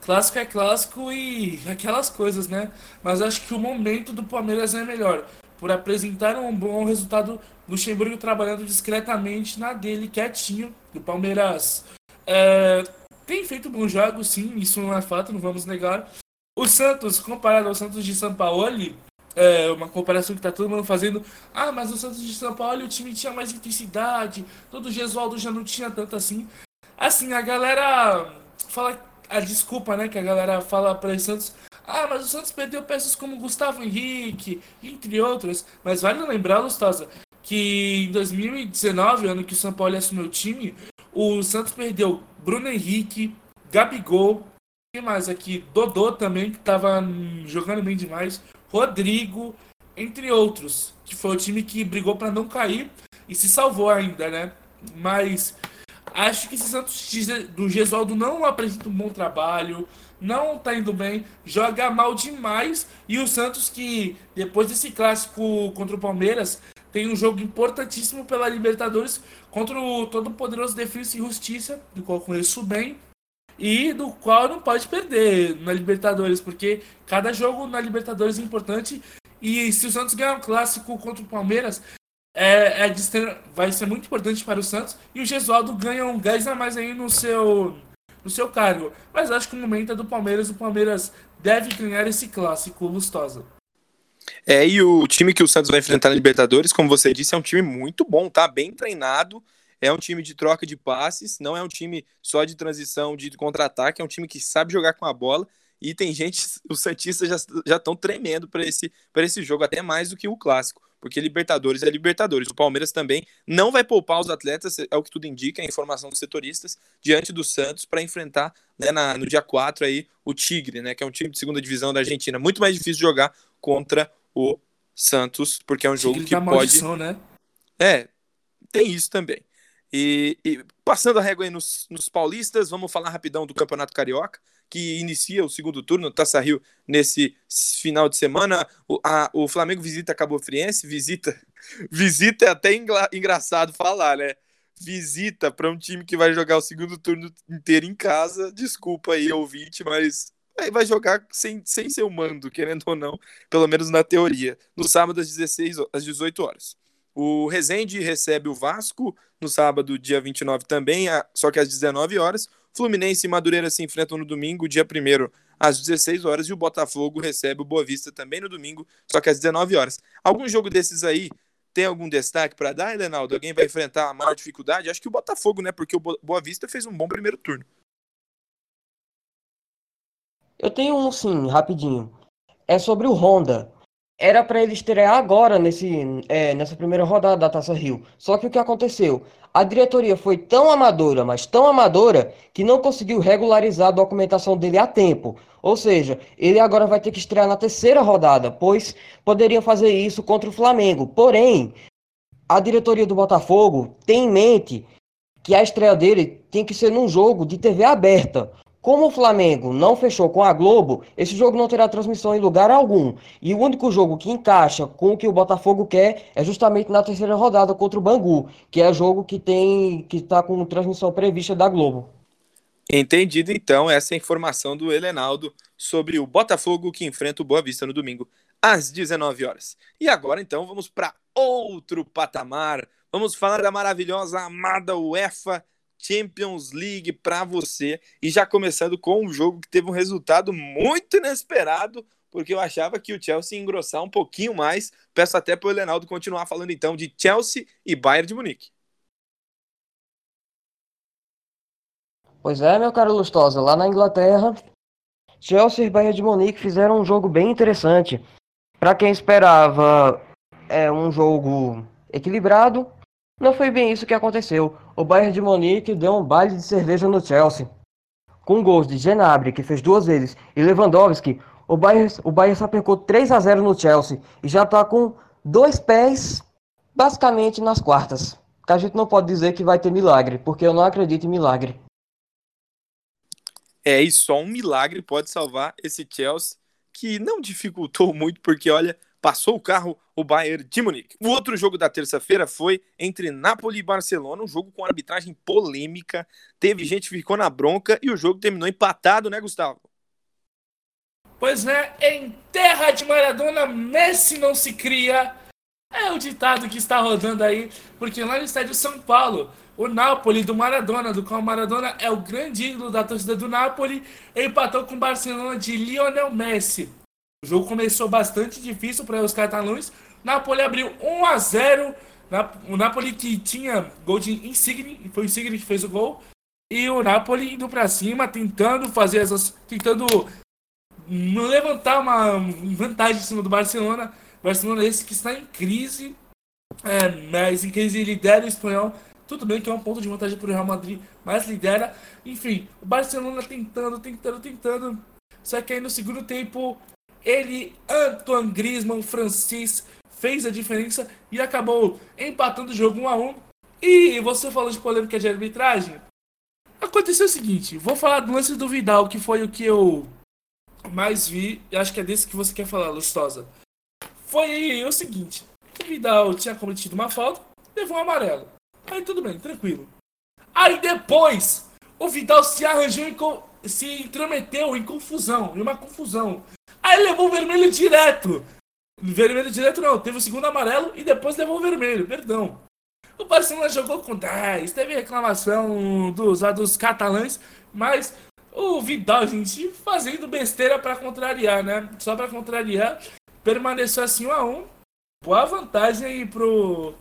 Clássico é clássico e aquelas coisas, né? Mas acho que o momento do Palmeiras é melhor por apresentar um bom resultado. Luxemburgo trabalhando discretamente na dele, quietinho. O Palmeiras é, tem feito bons jogos, sim, isso não é fato, não vamos negar. O Santos, comparado ao Santos de São Paulo, é uma comparação que está todo mundo fazendo. Ah, mas o Santos de São Paulo o time tinha mais intensidade, todo o Gesualdo já não tinha tanto assim. Assim, a galera fala a desculpa, né, que a galera fala para o Santos ah, mas o Santos perdeu peças como Gustavo Henrique, entre outras. Mas vale lembrar, Lustosa, que em 2019, ano que o São Paulo assumiu o time, o Santos perdeu Bruno Henrique, Gabigol, quem mais aqui? Dodô também, que estava jogando bem demais, Rodrigo, entre outros, que foi o time que brigou para não cair e se salvou ainda, né? Mas acho que esse Santos do Gesualdo não apresenta um bom trabalho não tá indo bem, joga mal demais. E o Santos, que depois desse clássico contra o Palmeiras, tem um jogo importantíssimo pela Libertadores contra o todo poderoso Defesa e Justiça, do qual conheço bem, e do qual não pode perder na Libertadores, porque cada jogo na Libertadores é importante. E se o Santos ganhar um clássico contra o Palmeiras, é, é, vai ser muito importante para o Santos. E o Gesualdo ganha um gás a mais aí no seu no seu cargo. Mas acho que o momento é do Palmeiras. O Palmeiras deve ganhar esse clássico lustosa. É, e o time que o Santos vai enfrentar na Libertadores, como você disse, é um time muito bom, tá? Bem treinado. É um time de troca de passes, não é um time só de transição, de contra-ataque, é um time que sabe jogar com a bola. E tem gente, os Santistas já estão tremendo para esse, esse jogo, até mais do que o clássico porque Libertadores é Libertadores. O Palmeiras também não vai poupar os atletas, é o que tudo indica, a informação dos setoristas, diante do Santos para enfrentar né, na, no dia 4 aí o Tigre, né, que é um time de segunda divisão da Argentina. Muito mais difícil jogar contra o Santos, porque é um jogo que pode. Né? É, tem isso também. E, e, passando a régua aí nos, nos paulistas, vamos falar rapidão do Campeonato Carioca que inicia o segundo turno, Taça Rio, nesse final de semana. O, a, o Flamengo visita Cabo Friense, visita. Visita é até engra, engraçado falar, né? Visita para um time que vai jogar o segundo turno inteiro em casa. Desculpa aí, ouvinte, mas aí vai jogar sem, sem seu mando, querendo ou não, pelo menos na teoria, no sábado às 16 às 18 horas. O Rezende recebe o Vasco no sábado, dia 29 também, só que às 19 horas. Fluminense e Madureira se enfrentam no domingo, dia 1 às 16 horas, e o Botafogo recebe o Boa Vista também no domingo, só que às 19 horas. Algum jogo desses aí tem algum destaque para dar, Lenaldo? Alguém vai enfrentar a maior dificuldade? Acho que o Botafogo, né? Porque o Boa Vista fez um bom primeiro turno. Eu tenho um sim, rapidinho. É sobre o Honda. Era para ele estrear agora nesse, é, nessa primeira rodada da Taça Rio. Só que o que aconteceu? A diretoria foi tão amadora, mas tão amadora, que não conseguiu regularizar a documentação dele a tempo. Ou seja, ele agora vai ter que estrear na terceira rodada, pois poderiam fazer isso contra o Flamengo. Porém, a diretoria do Botafogo tem em mente que a estreia dele tem que ser num jogo de TV aberta. Como o Flamengo não fechou com a Globo, esse jogo não terá transmissão em lugar algum. E o único jogo que encaixa com o que o Botafogo quer é justamente na terceira rodada contra o Bangu, que é jogo que tem que está com transmissão prevista da Globo. Entendido então essa informação do Helenaldo sobre o Botafogo que enfrenta o Boa Vista no domingo às 19 horas. E agora então vamos para outro patamar. Vamos falar da maravilhosa amada UEFA Champions League para você. E já começando com um jogo que teve um resultado muito inesperado, porque eu achava que o Chelsea ia engrossar um pouquinho mais. Peço até para o Leonardo continuar falando então de Chelsea e Bayern de Munique. Pois é, meu caro Lustosa, lá na Inglaterra, Chelsea e Bayern de Munique fizeram um jogo bem interessante. Para quem esperava é um jogo equilibrado, não foi bem isso que aconteceu. O Bayern de Munique deu um baile de cerveja no Chelsea. Com gols de Genabri, que fez duas vezes, e Lewandowski, o Bayern, o Bayern sapecou 3 a 0 no Chelsea e já está com dois pés basicamente nas quartas. A gente não pode dizer que vai ter milagre, porque eu não acredito em milagre. É, e só um milagre pode salvar esse Chelsea, que não dificultou muito, porque olha, passou o carro o Bayern de Munique. O outro jogo da terça-feira foi entre Napoli e Barcelona, um jogo com arbitragem polêmica. Teve gente que ficou na bronca e o jogo terminou empatado, né, Gustavo? Pois né, em terra de Maradona, Messi não se cria. É o ditado que está rodando aí, porque lá no estádio São Paulo, o Napoli do Maradona, do qual Maradona é o grande ídolo da torcida do Napoli, empatou com o Barcelona de Lionel Messi. O jogo começou bastante difícil para os catalães. Napoli abriu 1 a 0. O Napoli que tinha gol de Insigne, foi o Insigne que fez o gol. E o Napoli indo para cima, tentando fazer essas. tentando levantar uma vantagem em cima do Barcelona. Barcelona esse que está em crise, é, mas em crise lidera o espanhol. Tudo bem que é um ponto de vantagem para o Real Madrid, mas lidera. Enfim, o Barcelona tentando, tentando, tentando. Só que aí no segundo tempo ele, Antoine Griezmann, Francis, fez a diferença e acabou empatando o jogo 1 a 1 E você falou de polêmica de arbitragem. Aconteceu o seguinte, vou falar do lance do Vidal, que foi o que eu mais vi, e acho que é desse que você quer falar, Lustosa. Foi o seguinte, o Vidal tinha cometido uma falta, levou um amarelo. Aí tudo bem, tranquilo. Aí depois, o Vidal se arranjou e se intrometeu em confusão, em uma confusão. Aí levou o vermelho direto. Vermelho direto não, teve o segundo amarelo e depois levou o vermelho, perdão. O Barcelona jogou com 10, teve reclamação dos, dos catalães, mas o Vidal, gente, fazendo besteira para contrariar, né? Só para contrariar, permaneceu assim 1 a 1 Boa vantagem aí pro,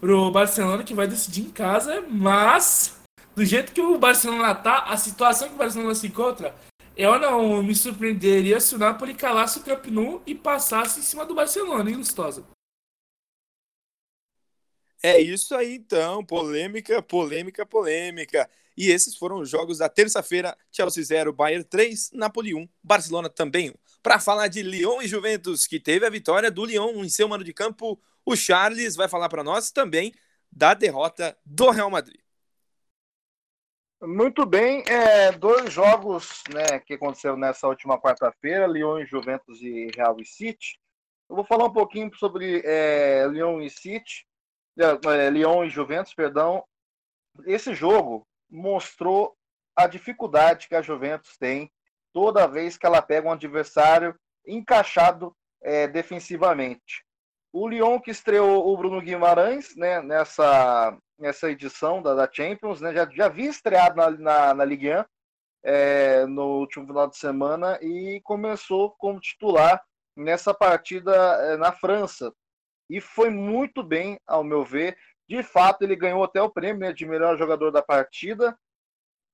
pro Barcelona que vai decidir em casa, mas do jeito que o Barcelona tá, a situação que o Barcelona se encontra, eu não me surpreenderia se o Napoli calasse o Camp Nou e passasse em cima do Barcelona, hein, Lustosa? É isso aí então, polêmica, polêmica, polêmica. E esses foram os jogos da terça-feira: Chelsea 0, Bayern 3, Napoli 1, Barcelona também 1. Para falar de Lyon e Juventus, que teve a vitória do Lyon em seu mano de campo, o Charles vai falar para nós também da derrota do Real Madrid. Muito bem, é, dois jogos né, que aconteceram nessa última quarta-feira, Lyon e Juventus e Real e City. Eu vou falar um pouquinho sobre é, Lyon e City, é, é, Lyon e Juventus, perdão. Esse jogo mostrou a dificuldade que a Juventus tem toda vez que ela pega um adversário encaixado é, defensivamente. O Lyon que estreou o Bruno Guimarães né, nessa, nessa edição da, da Champions, né, já, já havia estreado na, na, na Ligue 1 é, no último final de semana e começou como titular nessa partida é, na França. E foi muito bem, ao meu ver. De fato, ele ganhou até o prêmio né, de melhor jogador da partida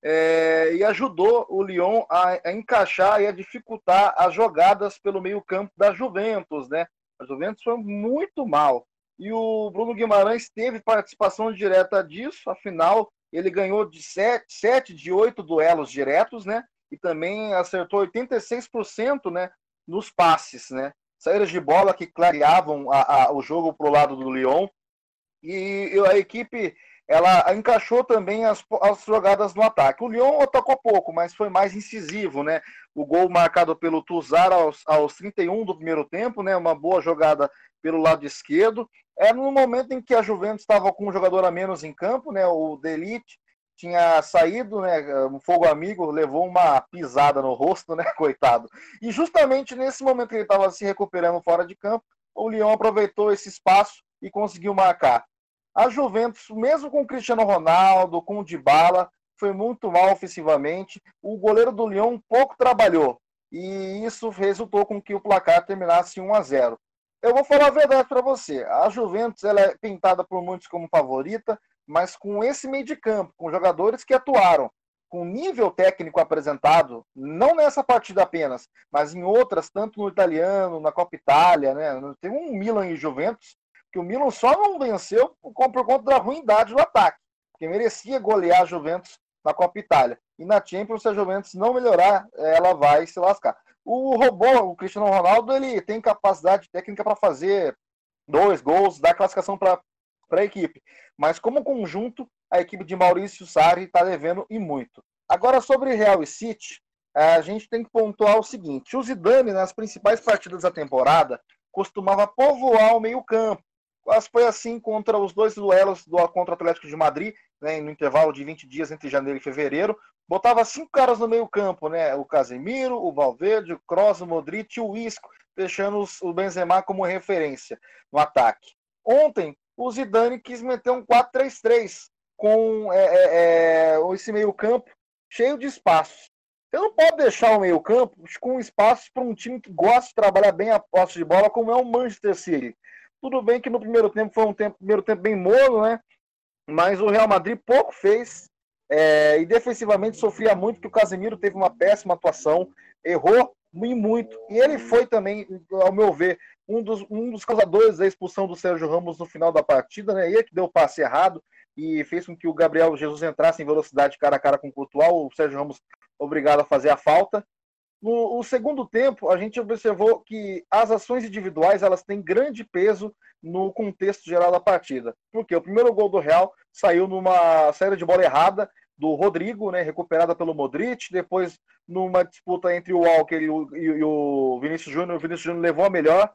é, e ajudou o Lyon a, a, encaixar e a dificultar as jogadas pelo meio-campo da Juventus, né? A Juventus foi muito mal. E o Bruno Guimarães teve participação direta disso, afinal, ele ganhou de 7, 7 de 8 duelos diretos, né? E também acertou 86% né, nos passes, né? Saídas de bola que clareavam a, a, o jogo para o lado do Lyon. E a equipe ela encaixou também as, as jogadas no ataque. O Lyon atacou pouco, mas foi mais incisivo, né? O gol marcado pelo Tuzar aos, aos 31 do primeiro tempo, né? Uma boa jogada pelo lado esquerdo. Era no momento em que a Juventus estava com um jogador a menos em campo, né? O Delite tinha saído, né? Um fogo amigo levou uma pisada no rosto, né? Coitado. E justamente nesse momento que ele estava se recuperando fora de campo, o Lyon aproveitou esse espaço e conseguiu marcar. A Juventus, mesmo com o Cristiano Ronaldo, com o Dybala, foi muito mal ofensivamente. O goleiro do Lyon pouco trabalhou. E isso resultou com que o placar terminasse 1 a 0. Eu vou falar a verdade para você. A Juventus ela é pintada por muitos como favorita, mas com esse meio de campo, com jogadores que atuaram, com nível técnico apresentado, não nessa partida apenas, mas em outras, tanto no italiano, na Copa Itália, né? Tem um Milan e Juventus que o Milan só não venceu por, por conta da ruindade do ataque, porque merecia golear a Juventus na Copa Itália. E na Champions, se a Juventus não melhorar, ela vai se lascar. O robô, o Cristiano Ronaldo, ele tem capacidade técnica para fazer dois gols, dar classificação para a equipe. Mas como conjunto, a equipe de Maurício Sarri está devendo e muito. Agora, sobre Real e City, a gente tem que pontuar o seguinte: o Zidane, nas principais partidas da temporada, costumava povoar o meio-campo. Foi assim contra os dois duelos do, contra o Atlético de Madrid, né, no intervalo de 20 dias entre janeiro e fevereiro. Botava cinco caras no meio-campo, né? O Casemiro, o Valverde, o Kroos, o Modric e o Isco, deixando o Benzema como referência no ataque. Ontem, o Zidane quis meter um 4-3-3 com é, é, é, esse meio-campo cheio de espaços. Você não pode deixar o meio-campo com espaço para um time que gosta de trabalhar bem a posse de bola, como é o Manchester City. Tudo bem que no primeiro tempo foi um tempo, primeiro tempo bem morno, né? Mas o Real Madrid pouco fez é, e defensivamente sofria muito, porque o Casemiro teve uma péssima atuação, errou e muito. E ele foi também, ao meu ver, um dos, um dos causadores da expulsão do Sérgio Ramos no final da partida, né? Ele que deu o passe errado e fez com que o Gabriel Jesus entrasse em velocidade cara a cara com o Courtois, o Sérgio Ramos obrigado a fazer a falta. No segundo tempo, a gente observou que as ações individuais elas têm grande peso no contexto geral da partida. Porque o primeiro gol do Real saiu numa série de bola errada do Rodrigo, né, recuperada pelo Modric, depois numa disputa entre o Walker e o, e o Vinícius Júnior, o Vinícius Júnior levou a melhor.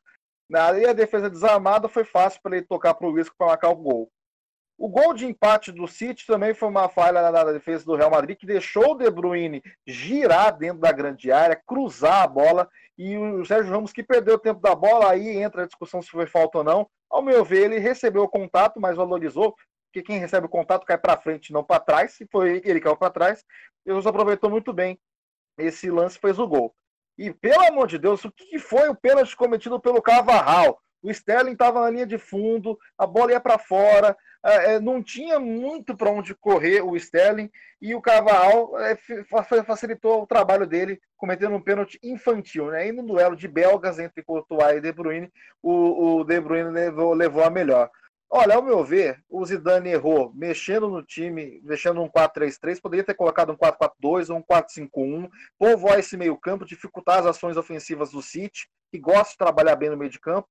E a defesa desarmada foi fácil para ele tocar para o Isco para marcar o gol. O gol de empate do City também foi uma falha na defesa do Real Madrid, que deixou o De Bruyne girar dentro da grande área, cruzar a bola, e o Sérgio Ramos, que perdeu o tempo da bola, aí entra a discussão se foi falta ou não. Ao meu ver, ele recebeu o contato, mas valorizou, porque quem recebe o contato cai para frente, não para trás. Se foi ele que caiu para trás, ele aproveitou muito bem esse lance fez o gol. E pelo amor de Deus, o que foi o pênalti cometido pelo Cavarral? O Sterling estava na linha de fundo, a bola ia para fora, é, é, não tinha muito para onde correr o Sterling e o Carvalho é, facilitou o trabalho dele cometendo um pênalti infantil, né? E no duelo de belgas entre Courtois e De Bruyne, o, o De Bruyne levou, levou a melhor. Olha, ao meu ver, o Zidane errou mexendo no time, mexendo um 4-3-3, poderia ter colocado um 4-4-2 ou um 4-5-1, povoar esse meio campo, dificultar as ações ofensivas do City, que gosta de trabalhar bem no meio de campo,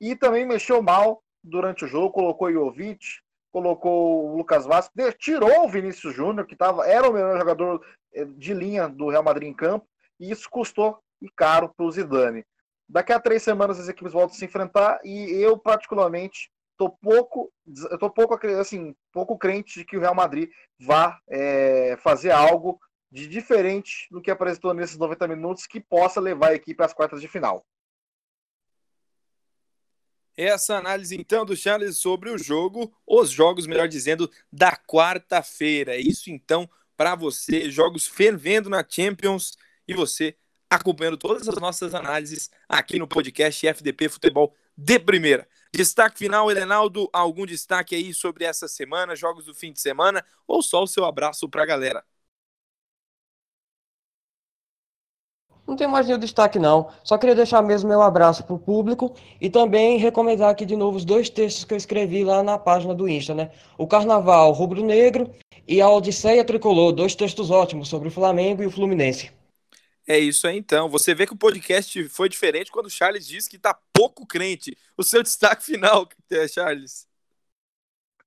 e também mexeu mal durante o jogo, colocou Jovic, colocou o Lucas Vasco, tirou o Vinícius Júnior, que tava, era o melhor jogador eh, de linha do Real Madrid em campo, e isso custou e caro para o Zidane. Daqui a três semanas as equipes voltam a se enfrentar e eu particularmente tô pouco, eu tô pouco assim, pouco crente de que o Real Madrid vá é, fazer algo de diferente do que apresentou nesses 90 minutos que possa levar a equipe às quartas de final. Essa análise então do Charles sobre o jogo, os jogos, melhor dizendo, da quarta-feira. Isso então para você, jogos fervendo na Champions e você acompanhando todas as nossas análises aqui no podcast FDP Futebol de primeira. Destaque final, Elenaldo, algum destaque aí sobre essa semana, jogos do fim de semana ou só o seu abraço para a galera? Não tem mais nenhum destaque, não. Só queria deixar mesmo meu abraço pro público e também recomendar aqui de novo os dois textos que eu escrevi lá na página do Insta, né? O Carnaval Rubro-Negro e a Odisseia Tricolor, dois textos ótimos sobre o Flamengo e o Fluminense. É isso aí, então. Você vê que o podcast foi diferente quando o Charles disse que tá pouco crente. O seu destaque final, é, Charles?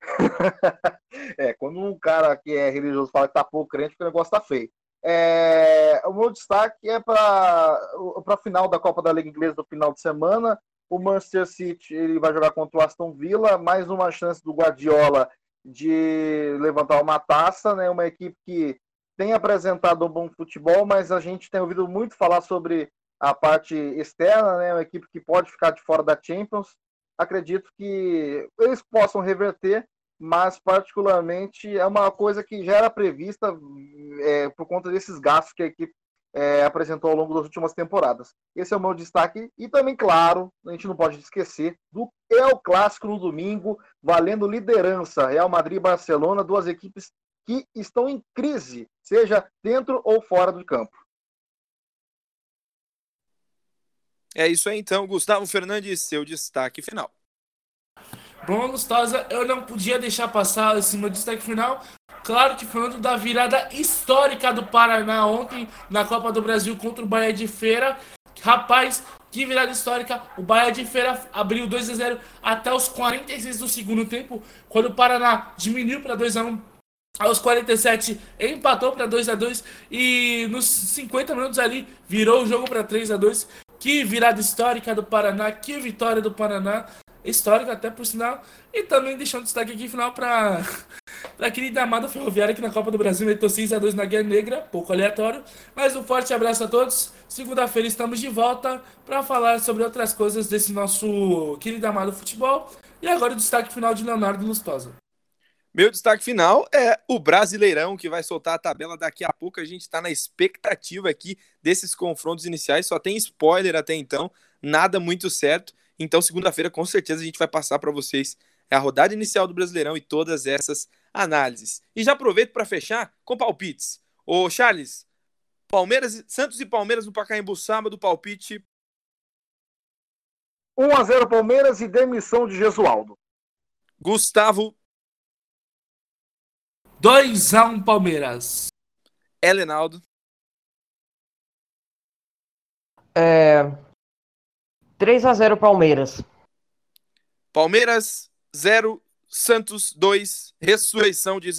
é, quando um cara que é religioso fala que tá pouco crente, o negócio tá feio. É, o meu destaque é para a final da Copa da Liga Inglesa do final de semana. O Manchester City ele vai jogar contra o Aston Villa, mais uma chance do Guardiola de levantar uma taça, né? Uma equipe que tem apresentado um bom futebol, mas a gente tem ouvido muito falar sobre a parte externa, né? Uma equipe que pode ficar de fora da Champions. Acredito que eles possam reverter mas particularmente é uma coisa que já era prevista é, por conta desses gastos que a equipe é, apresentou ao longo das últimas temporadas. Esse é o meu destaque e também, claro, a gente não pode esquecer do El Clássico no domingo, valendo liderança Real Madrid e Barcelona, duas equipes que estão em crise, seja dentro ou fora do campo. É isso aí então, Gustavo Fernandes, seu destaque final. Bom, Gustosa, eu não podia deixar passar esse meu destaque final. Claro que falando da virada histórica do Paraná ontem na Copa do Brasil contra o Bahia de Feira. Rapaz, que virada histórica. O Bahia de Feira abriu 2 a 0 até os 46 do segundo tempo, quando o Paraná diminuiu para 2 a 1 aos 47 empatou para 2 a 2 e nos 50 minutos ali virou o jogo para 3 a 2. Que virada histórica do Paraná, que vitória do Paraná histórica até por sinal. E também deixando destaque aqui final para a querida amada Ferroviária que na Copa do Brasil meteu 6x2 na Guerra Negra, pouco aleatório. Mas um forte abraço a todos. Segunda-feira estamos de volta para falar sobre outras coisas desse nosso querido amado futebol. E agora o destaque final de Leonardo Lustosa. Meu destaque final é o Brasileirão, que vai soltar a tabela daqui a pouco. A gente está na expectativa aqui desses confrontos iniciais. Só tem spoiler até então, nada muito certo. Então, segunda-feira, com certeza, a gente vai passar para vocês a rodada inicial do Brasileirão e todas essas análises. E já aproveito para fechar com palpites. Ô, Charles, Palmeiras, Santos e Palmeiras no Pacaembu sábado, palpite 1 a 0 Palmeiras e demissão de Gesualdo. Gustavo 2 a 1 Palmeiras. Helenaldo. É, 3 a 0 Palmeiras. Palmeiras 0, Santos 2, ressurreição de,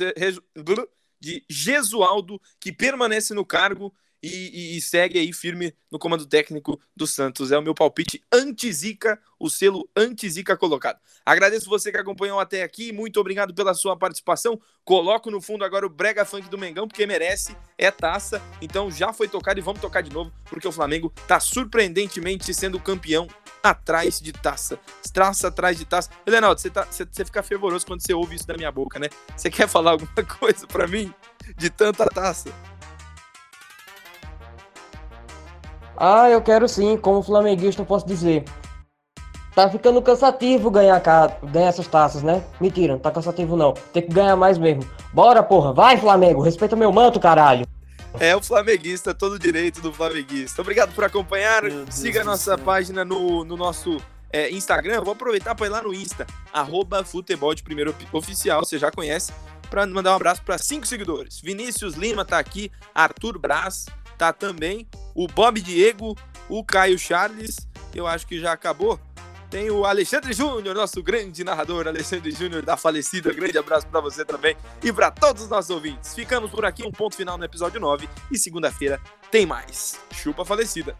de Gesualdo, que permanece no cargo e, e, e, segue aí firme no comando técnico do Santos. É o meu palpite anti-zica, o selo anti-zica colocado. Agradeço você que acompanhou até aqui, muito obrigado pela sua participação. Coloco no fundo agora o Brega Funk do Mengão, porque merece, é taça. Então já foi tocado e vamos tocar de novo, porque o Flamengo está surpreendentemente sendo campeão atrás de taça. Taça atrás de taça. Leonardo, você, tá, você, você fica fervoroso quando você ouve isso da minha boca, né? Você quer falar alguma coisa para mim de tanta taça? Ah, eu quero sim, como flamenguista eu posso dizer. Tá ficando cansativo ganhar, ganhar essas taças, né? Mentira, não tá cansativo não. Tem que ganhar mais mesmo. Bora, porra. Vai, Flamengo. Respeita meu manto, caralho. É o flamenguista, todo direito do flamenguista. Obrigado por acompanhar. Siga a nossa página no, no nosso é, Instagram. Vou aproveitar para ir lá no Insta, arroba futebol de primeiro oficial, você já conhece, para mandar um abraço para cinco seguidores. Vinícius Lima tá aqui, Arthur Braz tá também, o Bob Diego, o Caio Charles, eu acho que já acabou. Tem o Alexandre Júnior, nosso grande narrador, Alexandre Júnior da falecida. Grande abraço para você também e para todos os nossos ouvintes. Ficamos por aqui, um ponto final no episódio 9 e segunda-feira tem mais. Chupa falecida.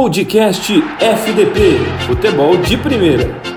Podcast FDP Futebol de Primeira.